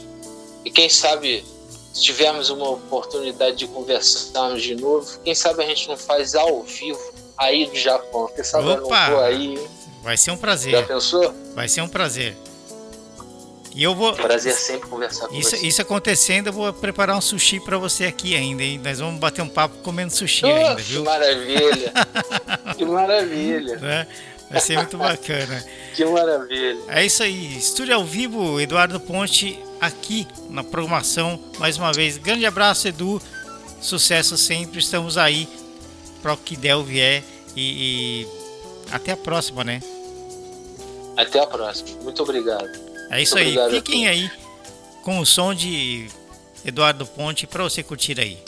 E quem sabe, se tivermos uma oportunidade de conversarmos de novo, quem sabe a gente não faz ao vivo aí do Japão. Quem sabe Opa! eu não vou aí. Vai ser um prazer. Já pensou? Vai ser um prazer. E eu vou. Prazer sempre conversar com isso, você. Isso acontecendo, eu vou preparar um sushi para você aqui ainda, hein? Nós vamos bater um papo comendo sushi ainda, viu? Que maravilha! [laughs] que maravilha! É? Vai ser muito bacana. [laughs] que maravilha. É isso aí. Estúdio ao vivo, Eduardo Ponte, aqui na programação. Mais uma vez, grande abraço, Edu. Sucesso sempre. Estamos aí para o que der o vier. E, e até a próxima, né? Até a próxima. Muito obrigado. É isso aí. Fiquem aí com o som de Eduardo Ponte para você curtir aí.